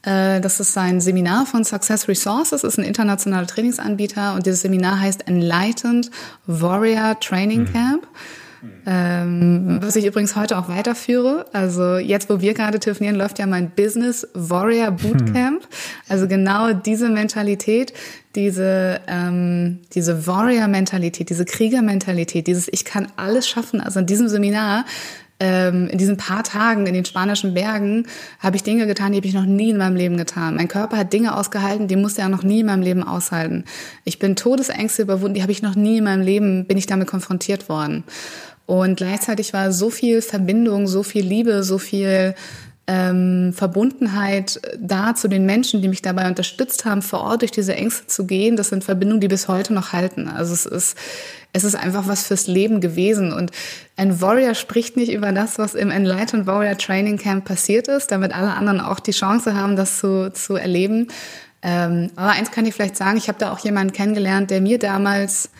Äh, das ist ein Seminar von Success Resources, ist ein internationaler Trainingsanbieter und dieses Seminar heißt Enlightened Warrior Training mhm. Camp. Mhm. Ähm, was ich übrigens heute auch weiterführe. Also jetzt, wo wir gerade telefonieren, läuft ja mein Business Warrior Bootcamp. Hm. Also genau diese Mentalität, diese, ähm, diese Warrior-Mentalität, diese Krieger-Mentalität, dieses Ich kann alles schaffen. Also in diesem Seminar ähm, in diesen paar Tagen in den spanischen Bergen habe ich Dinge getan, die habe ich noch nie in meinem Leben getan. Mein Körper hat Dinge ausgehalten, die musste er noch nie in meinem Leben aushalten. Ich bin Todesängste überwunden, die habe ich noch nie in meinem Leben, bin ich damit konfrontiert worden. Und gleichzeitig war so viel Verbindung, so viel Liebe, so viel ähm, Verbundenheit da zu den Menschen, die mich dabei unterstützt haben, vor Ort durch diese Ängste zu gehen. Das sind Verbindungen, die bis heute noch halten. Also es ist, es ist einfach was fürs Leben gewesen. Und ein Warrior spricht nicht über das, was im Enlightened Warrior Training Camp passiert ist, damit alle anderen auch die Chance haben, das zu, zu erleben. Ähm, aber eins kann ich vielleicht sagen, ich habe da auch jemanden kennengelernt, der mir damals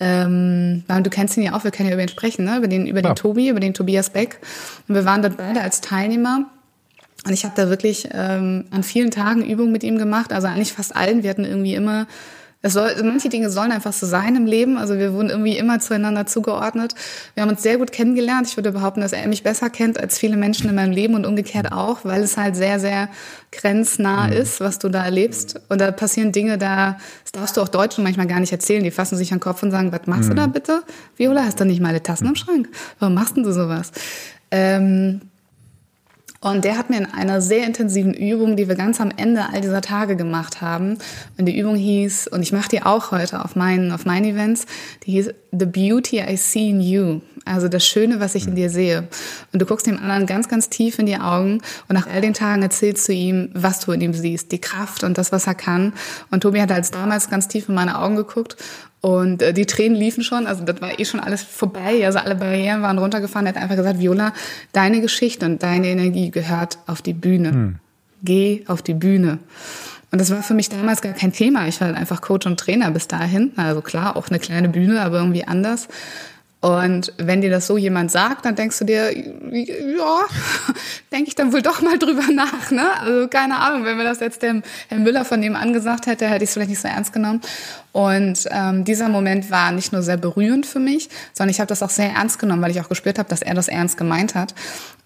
ähm, du kennst ihn ja auch, wir können ja über ihn sprechen, ne? über den, über den Tobi, über den Tobias Beck. Und wir waren dort beide als Teilnehmer und ich habe da wirklich ähm, an vielen Tagen Übungen mit ihm gemacht, also eigentlich fast allen. Wir hatten irgendwie immer, es soll, manche Dinge sollen einfach so sein im Leben. Also wir wurden irgendwie immer zueinander zugeordnet. Wir haben uns sehr gut kennengelernt. Ich würde behaupten, dass er mich besser kennt als viele Menschen in meinem Leben und umgekehrt auch, weil es halt sehr, sehr grenznah mhm. ist, was du da erlebst. Und da passieren Dinge, da das darfst du auch Deutschen manchmal gar nicht erzählen. Die fassen sich an den Kopf und sagen, was machst mhm. du da bitte? Viola, hast du nicht mal alle Tassen im Schrank? Warum machst denn du sowas? Ähm, Und der hat mir in einer sehr intensiven Übung, die wir ganz am Ende all dieser Tage gemacht haben, und die Übung hieß, und ich mache die auch heute auf meinen, auf meinen Events, die hieß The Beauty I See in You. Also das Schöne, was ich in dir sehe. Und du guckst dem anderen ganz, ganz tief in die Augen und nach all den Tagen erzählst du ihm, was du in ihm siehst, die Kraft und das, was er kann. Und Tobi hat als damals ganz tief in meine Augen geguckt und äh, die Tränen liefen schon, also das war eh schon alles vorbei, also alle Barrieren waren runtergefahren. Er hat einfach gesagt, Viola, deine Geschichte und deine Energie gehört auf die Bühne. Hm. Geh auf die Bühne. Und das war für mich damals gar kein Thema. Ich war halt einfach Coach und Trainer bis dahin. Also klar, auch eine kleine Bühne, aber irgendwie anders. Und wenn dir das so jemand sagt, dann denkst du dir, ja, denke ich dann wohl doch mal drüber nach. Ne? Also keine Ahnung, wenn mir das jetzt der Herr Müller von nebenan gesagt hätte, hätte ich es vielleicht nicht so ernst genommen. Und ähm, dieser Moment war nicht nur sehr berührend für mich, sondern ich habe das auch sehr ernst genommen, weil ich auch gespürt habe, dass er das ernst gemeint hat.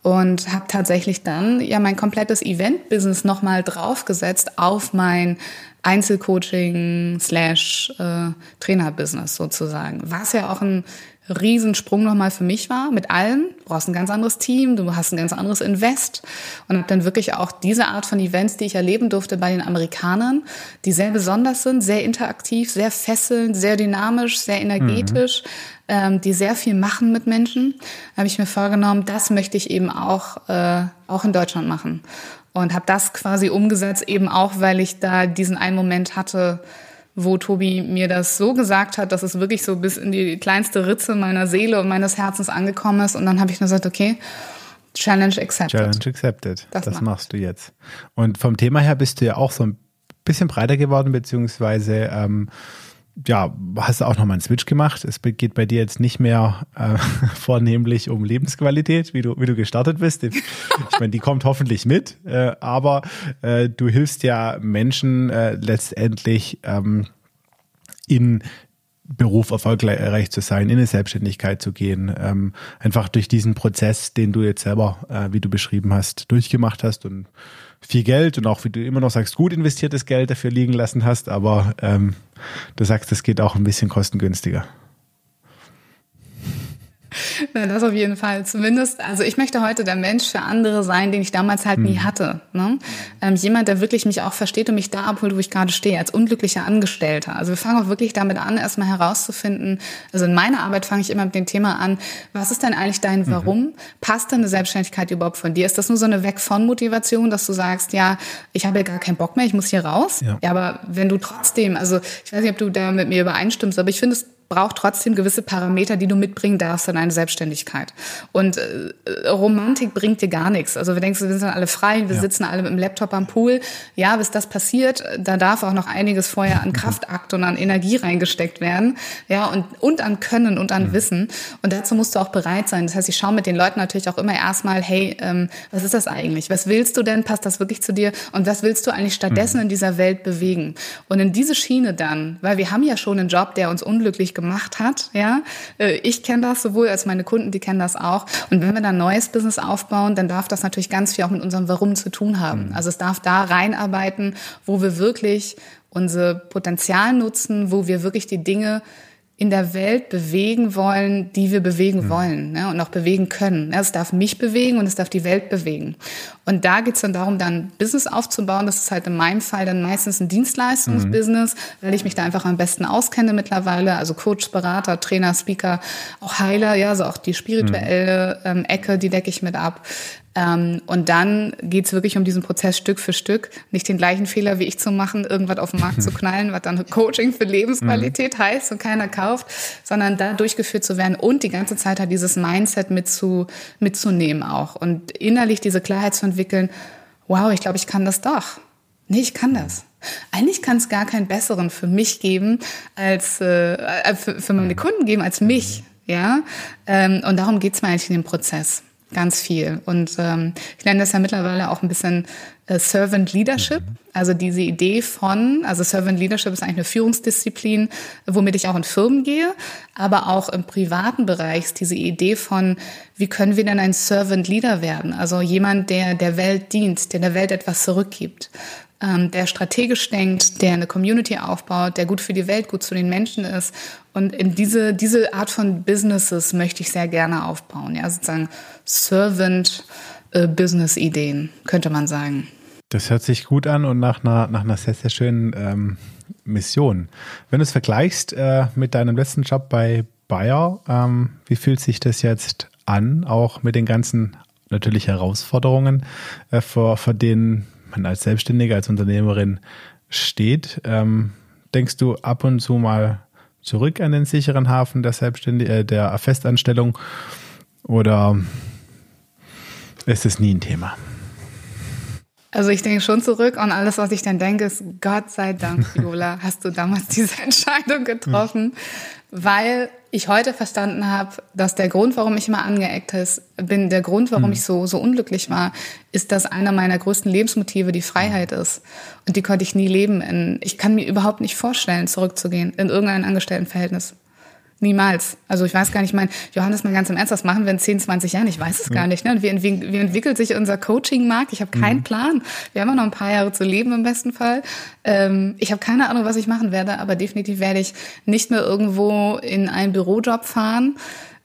Und habe tatsächlich dann ja mein komplettes Event-Business nochmal draufgesetzt auf mein Einzelcoaching slash äh, Trainer-Business sozusagen. Was ja auch ein Riesensprung nochmal für mich war, mit allem. Du brauchst ein ganz anderes Team, du hast ein ganz anderes Invest. Und habe dann wirklich auch diese Art von Events, die ich erleben durfte bei den Amerikanern, die sehr besonders sind, sehr interaktiv, sehr fesselnd, sehr dynamisch, sehr energetisch, mhm. ähm, die sehr viel machen mit Menschen, habe ich mir vorgenommen, das möchte ich eben auch, äh, auch in Deutschland machen. Und habe das quasi umgesetzt, eben auch, weil ich da diesen einen Moment hatte, wo Tobi mir das so gesagt hat, dass es wirklich so bis in die kleinste Ritze meiner Seele und meines Herzens angekommen ist. Und dann habe ich nur gesagt, okay, Challenge accepted. Challenge accepted. Das, das machst du jetzt. Und vom Thema her bist du ja auch so ein bisschen breiter geworden, beziehungsweise ähm, ja, hast du auch nochmal einen Switch gemacht. Es geht bei dir jetzt nicht mehr äh, <laughs> vornehmlich um Lebensqualität, wie du, wie du gestartet bist. Ich meine, die kommt hoffentlich mit, äh, aber äh, du hilfst ja Menschen äh, letztendlich ähm, in Beruf erfolgreich zu sein, in eine Selbstständigkeit zu gehen, ähm, einfach durch diesen Prozess, den du jetzt selber, äh, wie du beschrieben hast, durchgemacht hast und viel Geld und auch, wie du immer noch sagst, gut investiertes Geld dafür liegen lassen hast, aber ähm, du sagst, es geht auch ein bisschen kostengünstiger. <laughs> Na, das auf jeden Fall. Zumindest, also ich möchte heute der Mensch für andere sein, den ich damals halt hm. nie hatte. Ne? Ähm, jemand, der wirklich mich auch versteht und mich da abholt, wo ich gerade stehe, als unglücklicher Angestellter. Also wir fangen auch wirklich damit an, erstmal herauszufinden, also in meiner Arbeit fange ich immer mit dem Thema an, was ist denn eigentlich dein mhm. Warum? Mhm. Passt denn eine Selbstständigkeit überhaupt von dir? Ist das nur so eine Weg von Motivation, dass du sagst, ja, ich habe ja gar keinen Bock mehr, ich muss hier raus? Ja. ja, aber wenn du trotzdem, also ich weiß nicht, ob du da mit mir übereinstimmst, aber ich finde es braucht trotzdem gewisse Parameter, die du mitbringen darfst in eine Selbstständigkeit. Und äh, Romantik bringt dir gar nichts. Also wir denken, wir sind alle frei, wir ja. sitzen alle mit dem Laptop am Pool. Ja, bis das passiert, da darf auch noch einiges vorher an Kraftakt und an Energie reingesteckt werden. Ja, und, und an Können und an mhm. Wissen. Und dazu musst du auch bereit sein. Das heißt, ich schaue mit den Leuten natürlich auch immer erstmal, hey, ähm, was ist das eigentlich? Was willst du denn? Passt das wirklich zu dir? Und was willst du eigentlich stattdessen mhm. in dieser Welt bewegen? Und in diese Schiene dann, weil wir haben ja schon einen Job, der uns unglücklich gemacht hat. Ja, äh, ich kenne das sowohl als meine Kunden, die kennen das auch. Und wenn wir dann ein neues Business aufbauen, dann darf das natürlich ganz viel auch mit unserem Warum zu tun haben. Mhm. Also es darf da reinarbeiten, wo wir wirklich unser Potenzial nutzen, wo wir wirklich die Dinge in der Welt bewegen wollen, die wir bewegen mhm. wollen ne, und auch bewegen können. Es darf mich bewegen und es darf die Welt bewegen. Und da geht's dann darum, dann Business aufzubauen. Das ist halt in meinem Fall dann meistens ein Dienstleistungsbusiness, mhm. weil ich mich da einfach am besten auskenne mittlerweile. Also Coach, Berater, Trainer, Speaker, auch Heiler, ja, also auch die spirituelle mhm. ähm, Ecke, die decke ich mit ab. Ähm, und dann geht's wirklich um diesen Prozess Stück für Stück, nicht den gleichen Fehler wie ich zu machen, irgendwas auf den Markt zu <laughs> knallen, was dann Coaching für Lebensqualität mhm. heißt und keiner kauft, sondern da durchgeführt zu werden und die ganze Zeit halt dieses Mindset mit zu, mitzunehmen auch und innerlich diese Klarheit zu entwickeln, wow, ich glaube, ich kann das doch. Nee, ich kann das. Eigentlich kann es gar keinen besseren für mich geben, als äh, äh für, für meine Kunden geben, als mich. Ja, ähm, und darum geht's mir eigentlich in dem Prozess. Ganz viel. Und ähm, ich nenne das ja mittlerweile auch ein bisschen äh, Servant Leadership. Mhm. Also diese Idee von, also Servant Leadership ist eigentlich eine Führungsdisziplin, womit ich auch in Firmen gehe, aber auch im privaten Bereich ist diese Idee von, wie können wir denn ein Servant Leader werden? Also jemand, der der Welt dient, der der Welt etwas zurückgibt. ähm, der strategisch denkt, der eine Community aufbaut, der gut für die Welt, gut zu den Menschen ist. Und in diese, diese Art von Businesses möchte ich sehr gerne aufbauen. Ja, sozusagen Servant-Business-Ideen, äh, könnte man sagen. Das hört sich gut an und nach einer, nach einer sehr, sehr schönen ähm, Mission. Wenn du es vergleichst äh, mit deinem letzten Job bei Bayer, ähm, wie fühlt sich das jetzt an, auch mit den ganzen natürlich Herausforderungen, äh, vor, vor denen man als Selbstständiger, als Unternehmerin steht? Ähm, denkst du ab und zu mal zurück an den sicheren Hafen der Selbstständig äh, der Festanstellung oder ist es nie ein Thema? Also ich denke schon zurück und alles, was ich dann denke, ist, Gott sei Dank, <laughs> Viola, hast du damals diese Entscheidung getroffen, weil ich heute verstanden habe, dass der Grund, warum ich immer angeeckt bin, der Grund, warum mhm. ich so, so unglücklich war, ist, dass einer meiner größten Lebensmotive die Freiheit ist. Und die konnte ich nie leben. In, ich kann mir überhaupt nicht vorstellen, zurückzugehen in irgendein Angestelltenverhältnis. Niemals. Also ich weiß gar nicht, mein Johannes, mal ganz im Ernst, was machen wir in 10, 20 Jahren? Ich weiß es ja. gar nicht. Ne? Wie, wie, wie entwickelt sich unser Coaching-Markt? Ich habe keinen mhm. Plan. Wir haben noch ein paar Jahre zu leben im besten Fall. Ähm, ich habe keine Ahnung, was ich machen werde, aber definitiv werde ich nicht mehr irgendwo in einen Bürojob fahren.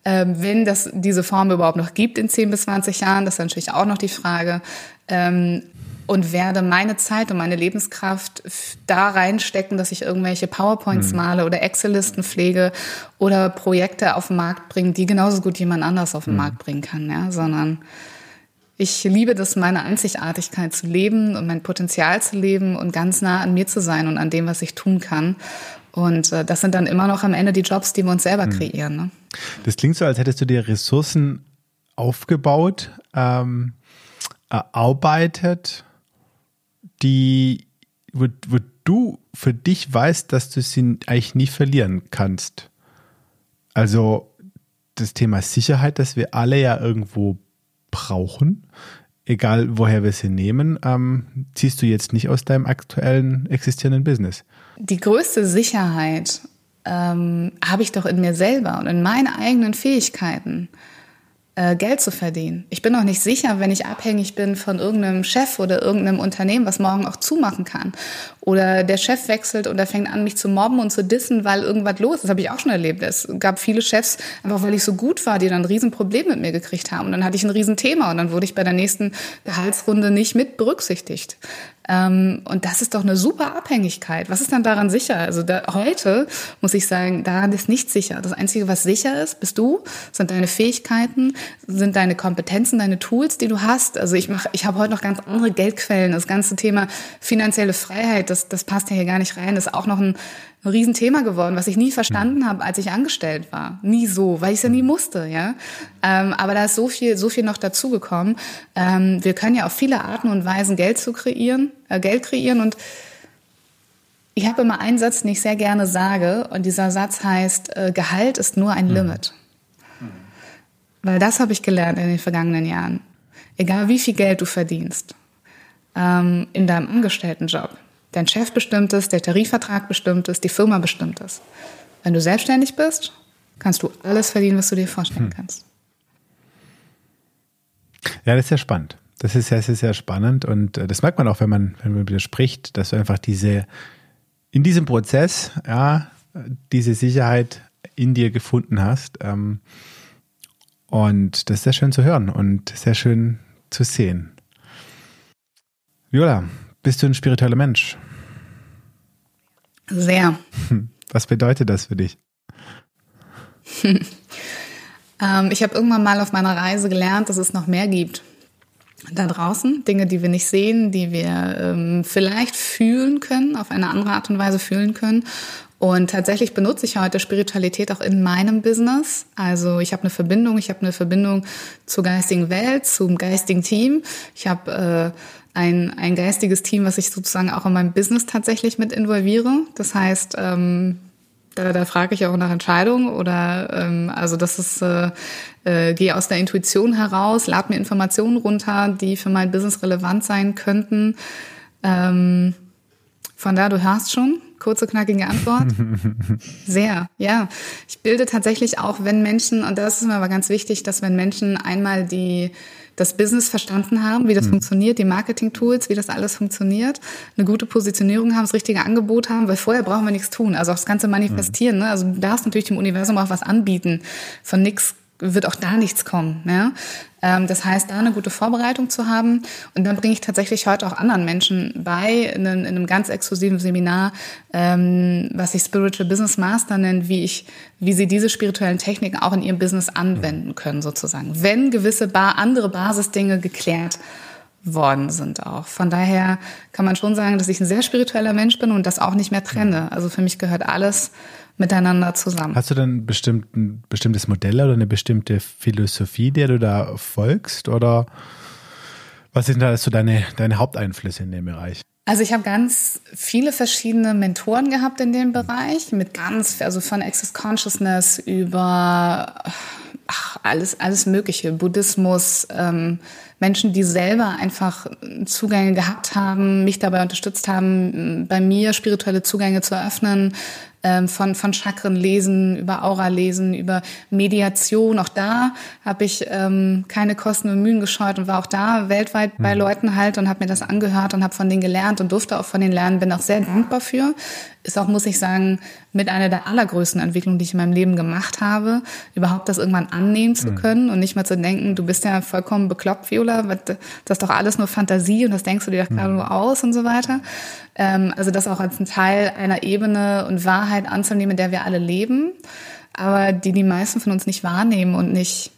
Ähm, wenn das diese Form überhaupt noch gibt in 10 bis 20 Jahren, das ist natürlich auch noch die Frage. Ähm, und werde meine Zeit und meine Lebenskraft da reinstecken, dass ich irgendwelche PowerPoints mhm. male oder Excel-Listen pflege oder Projekte auf den Markt bringe, die genauso gut jemand anders auf den mhm. Markt bringen kann, ja, sondern ich liebe das, meine Einzigartigkeit zu leben und mein Potenzial zu leben und ganz nah an mir zu sein und an dem, was ich tun kann. Und äh, das sind dann immer noch am Ende die Jobs, die wir uns selber mhm. kreieren. Ne? Das klingt so, als hättest du dir Ressourcen aufgebaut, ähm, erarbeitet die, wo, wo du für dich weißt, dass du sie eigentlich nie verlieren kannst. Also das Thema Sicherheit, das wir alle ja irgendwo brauchen, egal woher wir sie nehmen, ähm, ziehst du jetzt nicht aus deinem aktuellen existierenden Business. Die größte Sicherheit ähm, habe ich doch in mir selber und in meinen eigenen Fähigkeiten äh, Geld zu verdienen. Ich bin auch nicht sicher, wenn ich abhängig bin von irgendeinem Chef oder irgendeinem Unternehmen, was morgen auch zumachen kann. Oder der Chef wechselt und er fängt an, mich zu mobben und zu dissen, weil irgendwas los ist. Das habe ich auch schon erlebt. Es gab viele Chefs, einfach weil ich so gut war, die dann ein Riesenproblem mit mir gekriegt haben. Und dann hatte ich ein Riesenthema und dann wurde ich bei der nächsten Gehaltsrunde nicht mit berücksichtigt. Ähm, und das ist doch eine super Abhängigkeit. Was ist dann daran sicher? Also da, heute muss ich sagen, daran ist nichts sicher. Das Einzige, was sicher ist, bist du, sind deine Fähigkeiten, sind deine Kompetenzen, deine Tools, die du hast. Also ich mache, ich habe heute noch ganz andere Geldquellen. Das ganze Thema finanzielle Freiheit, das, das passt ja hier gar nicht rein. Das ist auch noch ein, ein Riesenthema geworden, was ich nie verstanden habe, als ich angestellt war. Nie so, weil ich es ja nie musste, ja. Ähm, aber da ist so viel, so viel noch dazugekommen. Ähm, wir können ja auf viele Arten und Weisen Geld zu kreieren, äh, Geld kreieren und ich habe immer einen Satz, den ich sehr gerne sage, und dieser Satz heißt, äh, Gehalt ist nur ein mhm. Limit. Weil das habe ich gelernt in den vergangenen Jahren. Egal wie viel Geld du verdienst, ähm, in deinem Angestelltenjob, Dein Chef bestimmt es, der Tarifvertrag bestimmt es, die Firma bestimmt es. Wenn du selbstständig bist, kannst du alles verdienen, was du dir vorstellen hm. kannst. Ja, das ist ja spannend. Das ist, das ist sehr spannend und äh, das merkt man auch, wenn man, wenn man mit dir spricht, dass du einfach diese, in diesem Prozess, ja, diese Sicherheit in dir gefunden hast. Ähm, und das ist sehr schön zu hören und sehr schön zu sehen. Viola, bist du ein spiritueller Mensch? Sehr. <laughs> Was bedeutet das für dich? <laughs> ähm, ich habe irgendwann mal auf meiner Reise gelernt, dass es noch mehr gibt da draußen. Dinge, die wir nicht sehen, die wir ähm, vielleicht fühlen können, auf eine andere Art und Weise fühlen können. Und tatsächlich benutze ich heute Spiritualität auch in meinem Business. Also ich habe eine Verbindung, ich habe eine Verbindung zur geistigen Welt, zum geistigen Team. Ich habe äh, ein, ein geistiges Team, was ich sozusagen auch in meinem Business tatsächlich mit involviere. Das heißt, ähm, da, da frage ich auch nach Entscheidungen oder ähm, also das ist, äh, äh, gehe aus der Intuition heraus, lad mir Informationen runter, die für mein Business relevant sein könnten. Ähm, von da, du hörst schon, kurze, knackige Antwort. <laughs> Sehr, ja. Ich bilde tatsächlich auch, wenn Menschen, und das ist mir aber ganz wichtig, dass wenn Menschen einmal die das Business verstanden haben, wie das mhm. funktioniert, die Marketing-Tools, wie das alles funktioniert, eine gute Positionierung haben, das richtige Angebot haben, weil vorher brauchen wir nichts tun. Also auch das ganze Manifestieren. Mhm. Ne? Also du darfst natürlich dem Universum auch was anbieten. Von nichts wird auch da nichts kommen. Ja? Ähm, das heißt, da eine gute Vorbereitung zu haben. Und dann bringe ich tatsächlich heute auch anderen Menschen bei, in, in einem ganz exklusiven Seminar, ähm, was sich Spiritual Business Master nennt, wie ich, wie sie diese spirituellen Techniken auch in ihrem Business anwenden können, sozusagen. Wenn gewisse ba andere Basisdinge geklärt worden sind auch. Von daher kann man schon sagen, dass ich ein sehr spiritueller Mensch bin und das auch nicht mehr trenne. Also für mich gehört alles miteinander zusammen. Hast du denn bestimmt ein bestimmtes Modell oder eine bestimmte Philosophie, der du da folgst? Oder was sind da so deine, deine Haupteinflüsse in dem Bereich? Also ich habe ganz viele verschiedene Mentoren gehabt in dem Bereich, mit ganz, also von Access Consciousness über ach, alles, alles Mögliche, Buddhismus, ähm, Menschen, die selber einfach Zugänge gehabt haben, mich dabei unterstützt haben, bei mir spirituelle Zugänge zu eröffnen, ähm, von, von Chakren lesen, über Aura lesen, über Mediation. Auch da habe ich ähm, keine Kosten und Mühen gescheut und war auch da weltweit bei mhm. Leuten halt und habe mir das angehört und habe von denen gelernt und durfte auch von denen lernen. Bin auch sehr dankbar für. Ist auch, muss ich sagen, mit einer der allergrößten Entwicklungen, die ich in meinem Leben gemacht habe, überhaupt das irgendwann annehmen zu mhm. können und nicht mal zu denken, du bist ja vollkommen bekloppt, Viola, das ist doch alles nur Fantasie und das denkst du dir doch gerade mhm. nur aus und so weiter. Ähm, also das auch als ein Teil einer Ebene und Wahrheit anzunehmen, in der wir alle leben, aber die die meisten von uns nicht wahrnehmen und nicht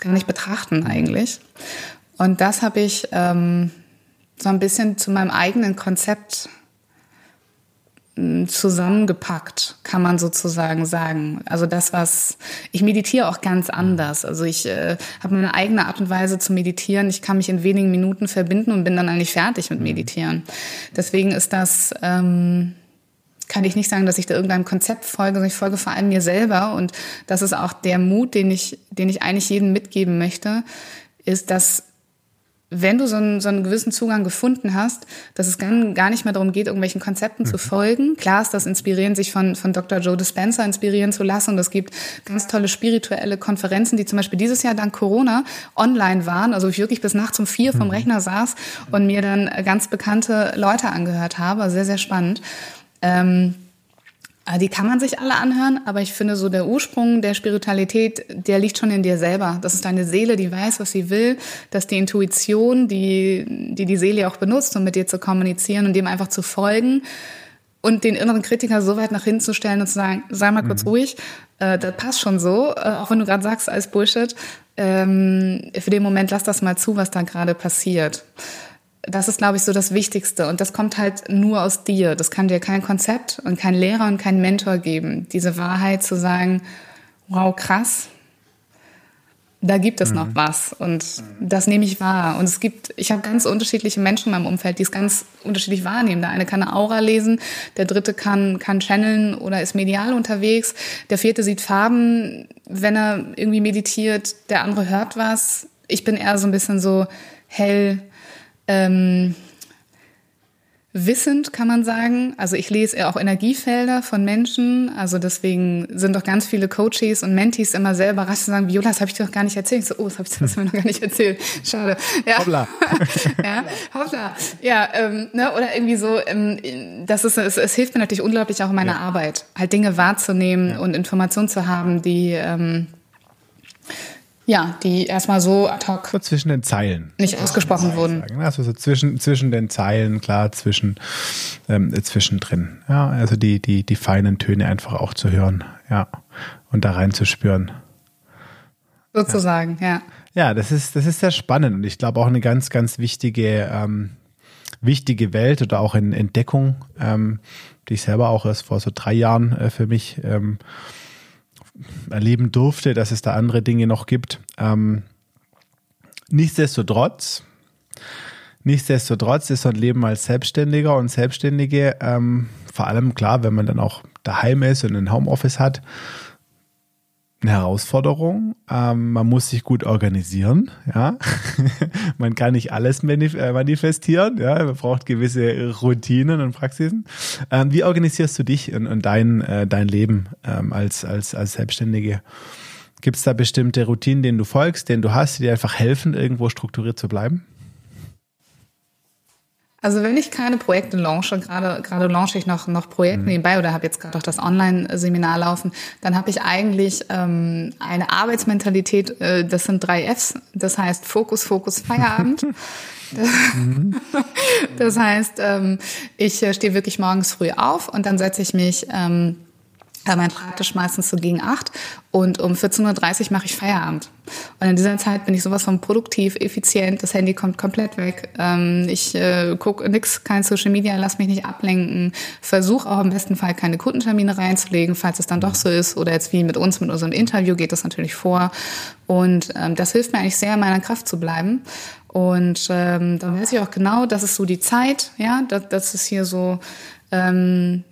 gar nicht betrachten eigentlich. Und das habe ich ähm, so ein bisschen zu meinem eigenen Konzept zusammengepackt, kann man sozusagen sagen. Also das, was ich meditiere auch ganz anders. Also ich äh, habe meine eigene Art und Weise zu meditieren. Ich kann mich in wenigen Minuten verbinden und bin dann eigentlich fertig mit mhm. Meditieren. Deswegen ist das ähm, kann ich nicht sagen, dass ich da irgendeinem Konzept folge, sondern ich folge vor allem mir selber. Und das ist auch der Mut, den ich, den ich eigentlich jedem mitgeben möchte, ist, dass wenn du so einen, so einen gewissen Zugang gefunden hast, dass es gar, gar nicht mehr darum geht, irgendwelchen Konzepten mhm. zu folgen. Klar ist das inspirieren, sich von, von Dr. Joe Dispenza inspirieren zu lassen. Und es gibt ganz tolle spirituelle Konferenzen, die zum Beispiel dieses Jahr dank Corona online waren. Also ich wirklich bis nachts um vier vom mhm. Rechner saß und mir dann ganz bekannte Leute angehört habe. Sehr, sehr spannend. Ähm, Ah, die kann man sich alle anhören, aber ich finde so der Ursprung der Spiritualität, der liegt schon in dir selber. Das ist deine Seele, die weiß, was sie will, dass die Intuition, die, die die Seele auch benutzt, um mit dir zu kommunizieren und dem einfach zu folgen und den inneren Kritiker so weit nach hinten zu stellen und zu sagen, sei mal kurz mhm. ruhig, äh, das passt schon so, äh, auch wenn du gerade sagst, alles Bullshit, ähm, für den Moment lass das mal zu, was da gerade passiert das ist, glaube ich, so das Wichtigste. Und das kommt halt nur aus dir. Das kann dir kein Konzept und kein Lehrer und kein Mentor geben. Diese Wahrheit zu sagen, wow, krass, da gibt es mhm. noch was. Und das nehme ich wahr. Und es gibt, ich habe ganz unterschiedliche Menschen in meinem Umfeld, die es ganz unterschiedlich wahrnehmen. Der eine kann eine Aura lesen, der dritte kann, kann channeln oder ist medial unterwegs. Der vierte sieht Farben, wenn er irgendwie meditiert. Der andere hört was. Ich bin eher so ein bisschen so hell, ähm, wissend, kann man sagen. Also ich lese auch Energiefelder von Menschen. Also deswegen sind doch ganz viele Coaches und Mentees immer sehr überrascht und sagen, Viola, das habe ich dir doch gar nicht erzählt. Ich so, oh, das habe ich das mir noch gar nicht erzählt. Schade. Ja. Hoppla. <laughs> ja, hoppla. Ja, ähm, ne, oder irgendwie so, ähm, das ist, es, es hilft mir natürlich unglaublich auch in meiner ja. Arbeit, halt Dinge wahrzunehmen ja. und Informationen zu haben, die ähm, ja, die erstmal so ad hoc. So zwischen den Zeilen. Nicht ausgesprochen wurden. Sagen. Also so zwischen, zwischen den Zeilen, klar, zwischen, ähm, zwischendrin. Ja, also die, die, die feinen Töne einfach auch zu hören, ja. Und da reinzuspüren. Sozusagen, ja. ja. Ja, das ist, das ist sehr spannend und ich glaube auch eine ganz, ganz wichtige, ähm, wichtige Welt oder auch in Entdeckung, ähm, die ich selber auch erst vor so drei Jahren äh, für mich ähm, erleben durfte, dass es da andere Dinge noch gibt. Ähm, nichtsdestotrotz, nichtsdestotrotz ist so ein Leben als Selbstständiger und Selbstständige, ähm, vor allem klar, wenn man dann auch daheim ist und ein Homeoffice hat, eine Herausforderung. Ähm, man muss sich gut organisieren. Ja, <laughs> man kann nicht alles manif äh, manifestieren. Ja, man braucht gewisse Routinen und Praxisen. Ähm, wie organisierst du dich und, und dein äh, dein Leben ähm, als als als Selbstständige? Gibt es da bestimmte Routinen, denen du folgst, denen du hast, die dir einfach helfen, irgendwo strukturiert zu bleiben? Also wenn ich keine Projekte launche, gerade gerade launche ich noch noch Projekte mhm. nebenbei oder habe jetzt gerade auch das Online-Seminar laufen, dann habe ich eigentlich ähm, eine Arbeitsmentalität. Äh, das sind drei Fs. Das heißt Fokus, Fokus, Feierabend. <laughs> Das heißt, ähm, ich äh, stehe wirklich morgens früh auf und dann setze ich mich ähm, äh, mein Schreibtisch meistens so gegen acht und um 14.30 Uhr mache ich Feierabend. Und in dieser Zeit bin ich sowas von produktiv, effizient, das Handy kommt komplett weg. Ähm, ich äh, gucke nix, kein Social Media, lass mich nicht ablenken, versuche auch im besten Fall keine Kundentermine reinzulegen, falls es dann doch so ist. Oder jetzt wie mit uns, mit unserem Interview geht das natürlich vor. Und ähm, das hilft mir eigentlich sehr, in meiner Kraft zu bleiben. Und ähm, dann weiß ich auch genau, das ist so die Zeit, ja, das, das ist hier so ähm,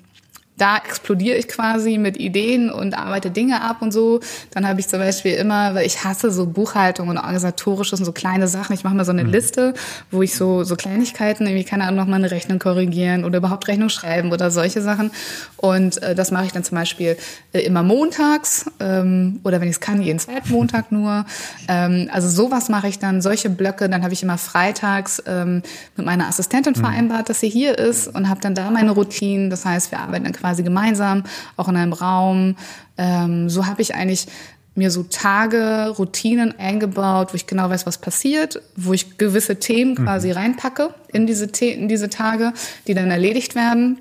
da explodiere ich quasi mit Ideen und arbeite Dinge ab und so. Dann habe ich zum Beispiel immer, weil ich hasse so Buchhaltung und organisatorisches und so kleine Sachen. Ich mache mal so eine mhm. Liste, wo ich so, so Kleinigkeiten, irgendwie keine Ahnung, noch mal eine Rechnung korrigieren oder überhaupt Rechnung schreiben oder solche Sachen. Und äh, das mache ich dann zum Beispiel äh, immer montags ähm, oder wenn ich es kann, jeden zweiten Montag nur. Ähm, also sowas mache ich dann, solche Blöcke. Dann habe ich immer freitags ähm, mit meiner Assistentin mhm. vereinbart, dass sie hier ist und habe dann da meine Routinen. Das heißt, wir arbeiten dann quasi quasi gemeinsam, auch in einem Raum. Ähm, so habe ich eigentlich mir so Tage, Routinen eingebaut, wo ich genau weiß, was passiert, wo ich gewisse Themen mhm. quasi reinpacke in diese, in diese Tage, die dann erledigt werden.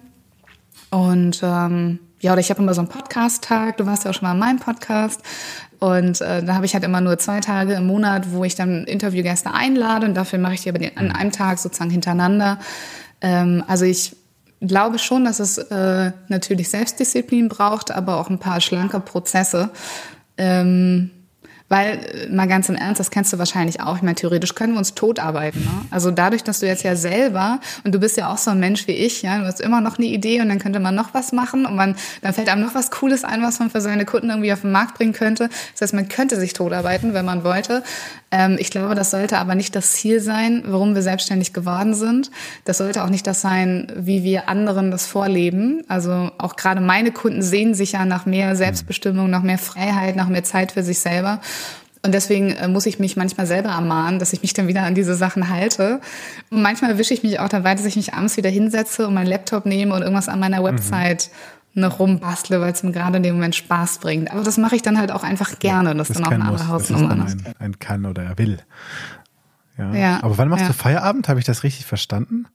Und ähm, ja, oder ich habe immer so einen Podcast-Tag, du warst ja auch schon mal in meinem Podcast. Und äh, da habe ich halt immer nur zwei Tage im Monat, wo ich dann Interviewgäste einlade und dafür mache ich die aber an mhm. einem Tag sozusagen hintereinander. Ähm, also ich glaube schon, dass es äh, natürlich Selbstdisziplin braucht, aber auch ein paar schlanke Prozesse. Ähm, weil, äh, mal ganz im Ernst, das kennst du wahrscheinlich auch. Ich meine, theoretisch können wir uns tot arbeiten. Ne? Also dadurch, dass du jetzt ja selber, und du bist ja auch so ein Mensch wie ich, ja, du hast immer noch eine Idee und dann könnte man noch was machen und man, dann fällt einem noch was Cooles ein, was man für seine Kunden irgendwie auf den Markt bringen könnte. Das heißt, man könnte sich tot arbeiten, wenn man wollte. Ähm, ich glaube, das sollte aber nicht das Ziel sein, warum wir selbstständig geworden sind. Das sollte auch nicht das sein, wie wir anderen das vorleben. Also auch gerade meine Kunden sehen sich ja nach mehr Selbstbestimmung, nach mehr Freiheit, nach mehr Zeit für sich selber. Und deswegen äh, muss ich mich manchmal selber ermahnen, dass ich mich dann wieder an diese Sachen halte. Und manchmal wische ich mich auch dabei, dass ich mich abends wieder hinsetze und meinen Laptop nehme und irgendwas an meiner Website mhm. Noch rumbastle, weil es mir gerade in dem Moment Spaß bringt. Aber das mache ich dann halt auch einfach gerne. Das, das ist dann auch eine andere Hausnummer. Das ist ein, ein kann oder er will. Ja. ja. Aber wann machst ja. du Feierabend? Habe ich das richtig verstanden?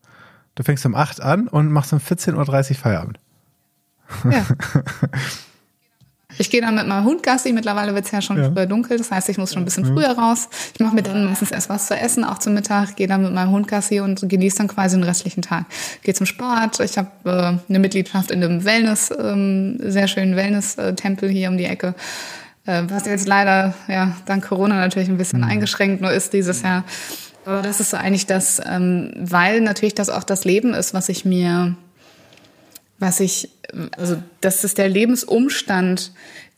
Du fängst um 8 an und machst um 14.30 Uhr Feierabend. Ja. <laughs> Ich gehe dann mit meinem Hund Gassi. Mittlerweile wird es ja schon ja. früher dunkel. Das heißt, ich muss schon ein bisschen früher raus. Ich mache mir dann meistens erst was zu essen, auch zum Mittag. Gehe dann mit meinem Hund Gassi und genieße dann quasi den restlichen Tag. Gehe zum Sport. Ich habe äh, eine Mitgliedschaft in einem Wellness, ähm, sehr schönen Wellness-Tempel hier um die Ecke. Äh, was jetzt leider, ja, dank Corona natürlich ein bisschen mhm. eingeschränkt nur ist dieses Jahr. Aber das ist so eigentlich das, ähm, weil natürlich das auch das Leben ist, was ich mir was ich, also das ist der Lebensumstand,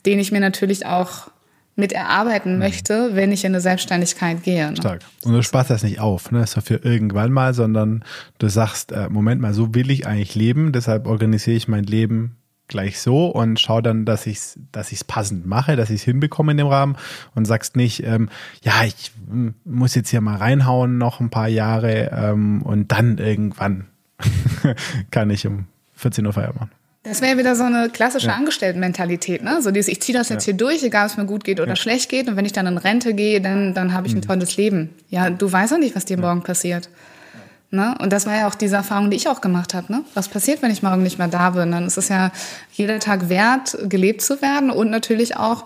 den ich mir natürlich auch mit erarbeiten mhm. möchte, wenn ich in eine Selbstständigkeit gehe. Ne? Stark. Und du sparst das nicht auf, ne? Das ist für irgendwann mal, sondern du sagst, äh, Moment mal, so will ich eigentlich leben, deshalb organisiere ich mein Leben gleich so und schau dann, dass ich es dass ich's passend mache, dass ich es hinbekomme in dem Rahmen und sagst nicht, ähm, ja, ich hm, muss jetzt hier mal reinhauen noch ein paar Jahre ähm, und dann irgendwann <laughs> kann ich um 14 Uhr Feierabend machen. Das wäre wieder so eine klassische ja. Angestelltenmentalität, ne? So dieses, ich ziehe das jetzt ja. hier durch, egal ob es mir gut geht oder ja. schlecht geht. Und wenn ich dann in Rente gehe, dann, dann habe ich ein mhm. tolles Leben. Ja, du weißt ja nicht, was dir morgen passiert. Ne? Und das war ja auch diese Erfahrung, die ich auch gemacht habe. Ne? Was passiert, wenn ich morgen nicht mehr da bin? Dann ist es ja jeder Tag wert, gelebt zu werden und natürlich auch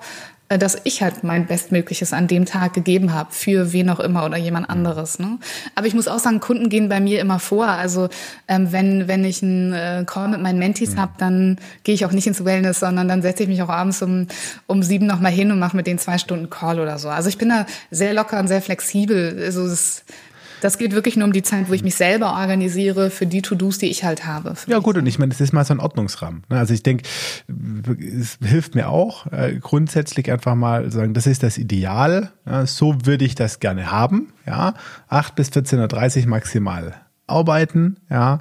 dass ich halt mein Bestmögliches an dem Tag gegeben habe für wen auch immer oder jemand anderes. Ne? Aber ich muss auch sagen, Kunden gehen bei mir immer vor. Also ähm, wenn wenn ich einen äh, Call mit meinen Mentees mhm. habe, dann gehe ich auch nicht ins Wellness, sondern dann setze ich mich auch abends um um sieben noch mal hin und mache mit denen zwei Stunden Call oder so. Also ich bin da sehr locker und sehr flexibel. Also es das geht wirklich nur um die Zeit, wo ich mich selber organisiere für die To-Dos, die ich halt habe. Ja gut, und ich meine, das ist mal so ein Ordnungsrahmen. Ne? Also ich denke, es hilft mir auch äh, grundsätzlich einfach mal sagen, das ist das Ideal. So würde ich das gerne haben. Ja, 8 bis 14.30 Uhr maximal arbeiten. Ja,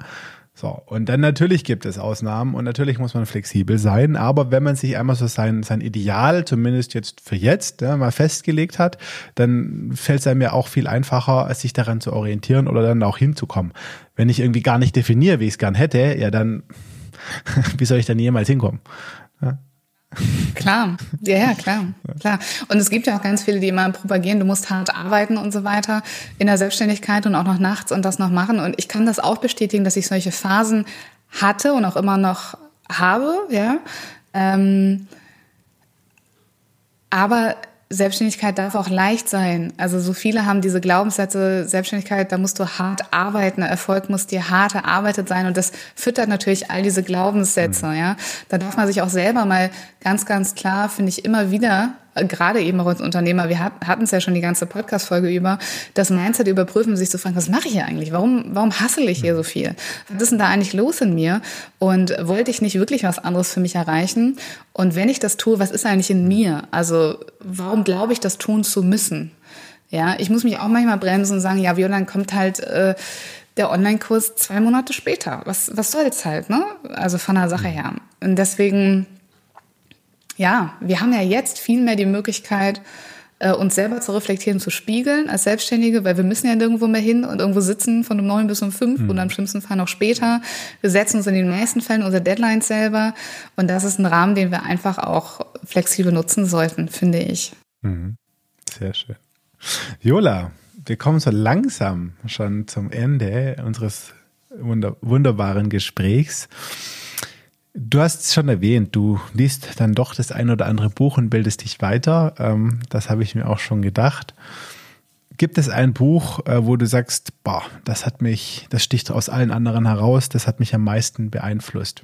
So, und dann natürlich gibt es Ausnahmen und natürlich muss man flexibel sein, aber wenn man sich einmal so sein, sein Ideal, zumindest jetzt für jetzt, ja, mal festgelegt hat, dann fällt es einem ja auch viel einfacher, sich daran zu orientieren oder dann auch hinzukommen. Wenn ich irgendwie gar nicht definiere, wie ich es gern hätte, ja dann, <laughs> wie soll ich dann jemals hinkommen? Ja. Klar, ja, ja, klar, klar. Und es gibt ja auch ganz viele, die immer propagieren, du musst hart arbeiten und so weiter in der Selbstständigkeit und auch noch nachts und das noch machen. Und ich kann das auch bestätigen, dass ich solche Phasen hatte und auch immer noch habe, ja. Ähm, aber Selbstständigkeit darf auch leicht sein. Also so viele haben diese Glaubenssätze, Selbstständigkeit, da musst du hart arbeiten, Erfolg muss dir hart erarbeitet sein und das füttert natürlich all diese Glaubenssätze, mhm. ja. Da darf man sich auch selber mal ganz, ganz klar, finde ich, immer wieder gerade eben auch als Unternehmer, wir hatten es ja schon die ganze Podcast-Folge über, das Mindset überprüfen, sich zu fragen, was mache ich hier eigentlich? Warum, warum hassel ich hier so viel? Was ist denn da eigentlich los in mir? Und wollte ich nicht wirklich was anderes für mich erreichen? Und wenn ich das tue, was ist eigentlich in mir? Also, warum glaube ich, das tun zu müssen? Ja, ich muss mich auch manchmal bremsen und sagen, ja, Viola, dann kommt halt, äh, der Online-Kurs zwei Monate später. Was, was soll's halt, ne? Also von der Sache her. Und deswegen ja, wir haben ja jetzt viel mehr die Möglichkeit, äh, uns selber zu reflektieren, zu spiegeln als Selbstständige, weil wir müssen ja nirgendwo mehr hin und irgendwo sitzen von um neun bis um fünf mhm. und am schlimmsten Fall noch später. Wir setzen uns in den meisten Fällen unsere Deadlines selber und das ist ein Rahmen, den wir einfach auch flexibel nutzen sollten, finde ich. Mhm. Sehr schön. Viola, wir kommen so langsam schon zum Ende unseres wunder wunderbaren Gesprächs. Du hast es schon erwähnt, du liest dann doch das ein oder andere Buch und bildest dich weiter. Ähm, das habe ich mir auch schon gedacht. Gibt es ein Buch, äh, wo du sagst, boah, das hat mich, das sticht aus allen anderen heraus, das hat mich am meisten beeinflusst?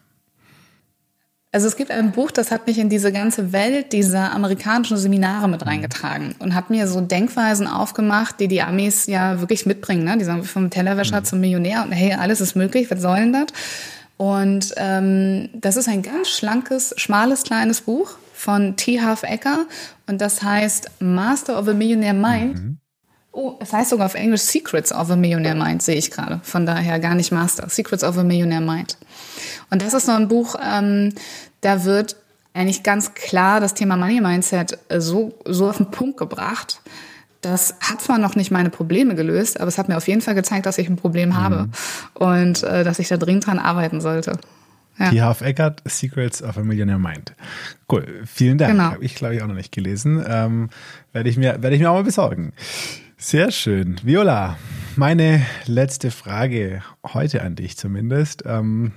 Also es gibt ein Buch, das hat mich in diese ganze Welt dieser amerikanischen Seminare mit reingetragen und hat mir so Denkweisen aufgemacht, die die Amis ja wirklich mitbringen. Ne? Die sagen vom Tellerwäscher mhm. zum Millionär und hey, alles ist möglich, was soll denn das? Und ähm, das ist ein ganz schlankes, schmales, kleines Buch von T. Half Ecker und das heißt Master of a Millionaire Mind. Mhm. Oh, es heißt sogar auf Englisch Secrets of a Millionaire Mind, sehe ich gerade. Von daher gar nicht Master. Secrets of a Millionaire Mind. Und das ist so ein Buch, ähm, da wird eigentlich ganz klar das Thema Money Mindset so, so auf den Punkt gebracht, das hat zwar noch nicht meine Probleme gelöst, aber es hat mir auf jeden Fall gezeigt, dass ich ein Problem mhm. habe und äh, dass ich da dringend dran arbeiten sollte. Ja. Die Half Eckert, Secrets of a Millionaire Mind. Cool, vielen Dank. Genau. Habe ich, glaube ich, auch noch nicht gelesen. Ähm, werde ich, mir, werde ich mir auch mal besorgen. Sehr schön. Viola, meine letzte Frage heute an dich zumindest. Ähm,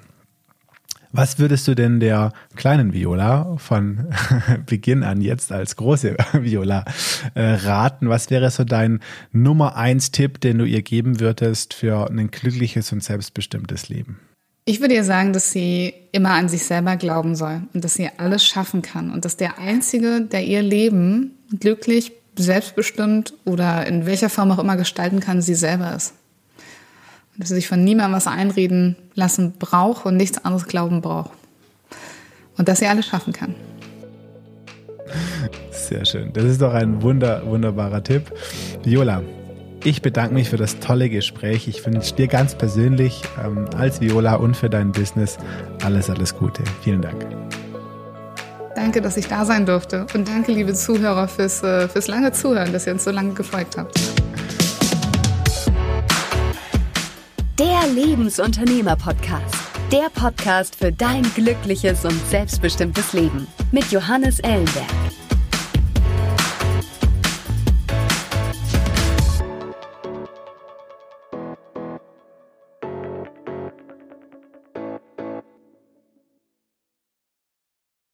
was würdest du denn der kleinen Viola von <laughs> Beginn an jetzt als große <laughs> Viola äh, raten? Was wäre so dein Nummer eins Tipp, den du ihr geben würdest für ein glückliches und selbstbestimmtes Leben? Ich würde ihr sagen, dass sie immer an sich selber glauben soll und dass sie alles schaffen kann und dass der Einzige, der ihr Leben glücklich, selbstbestimmt oder in welcher Form auch immer gestalten kann, sie selber ist dass sie sich von niemandem was einreden lassen braucht und nichts anderes glauben braucht. Und dass sie alles schaffen kann. Sehr schön. Das ist doch ein wunder, wunderbarer Tipp. Viola, ich bedanke mich für das tolle Gespräch. Ich wünsche dir ganz persönlich ähm, als Viola und für dein Business alles, alles Gute. Vielen Dank. Danke, dass ich da sein durfte. Und danke, liebe Zuhörer, fürs, äh, fürs lange Zuhören, dass ihr uns so lange gefolgt habt. Der Lebensunternehmer-Podcast. Der Podcast für dein glückliches und selbstbestimmtes Leben mit Johannes Ellenberg.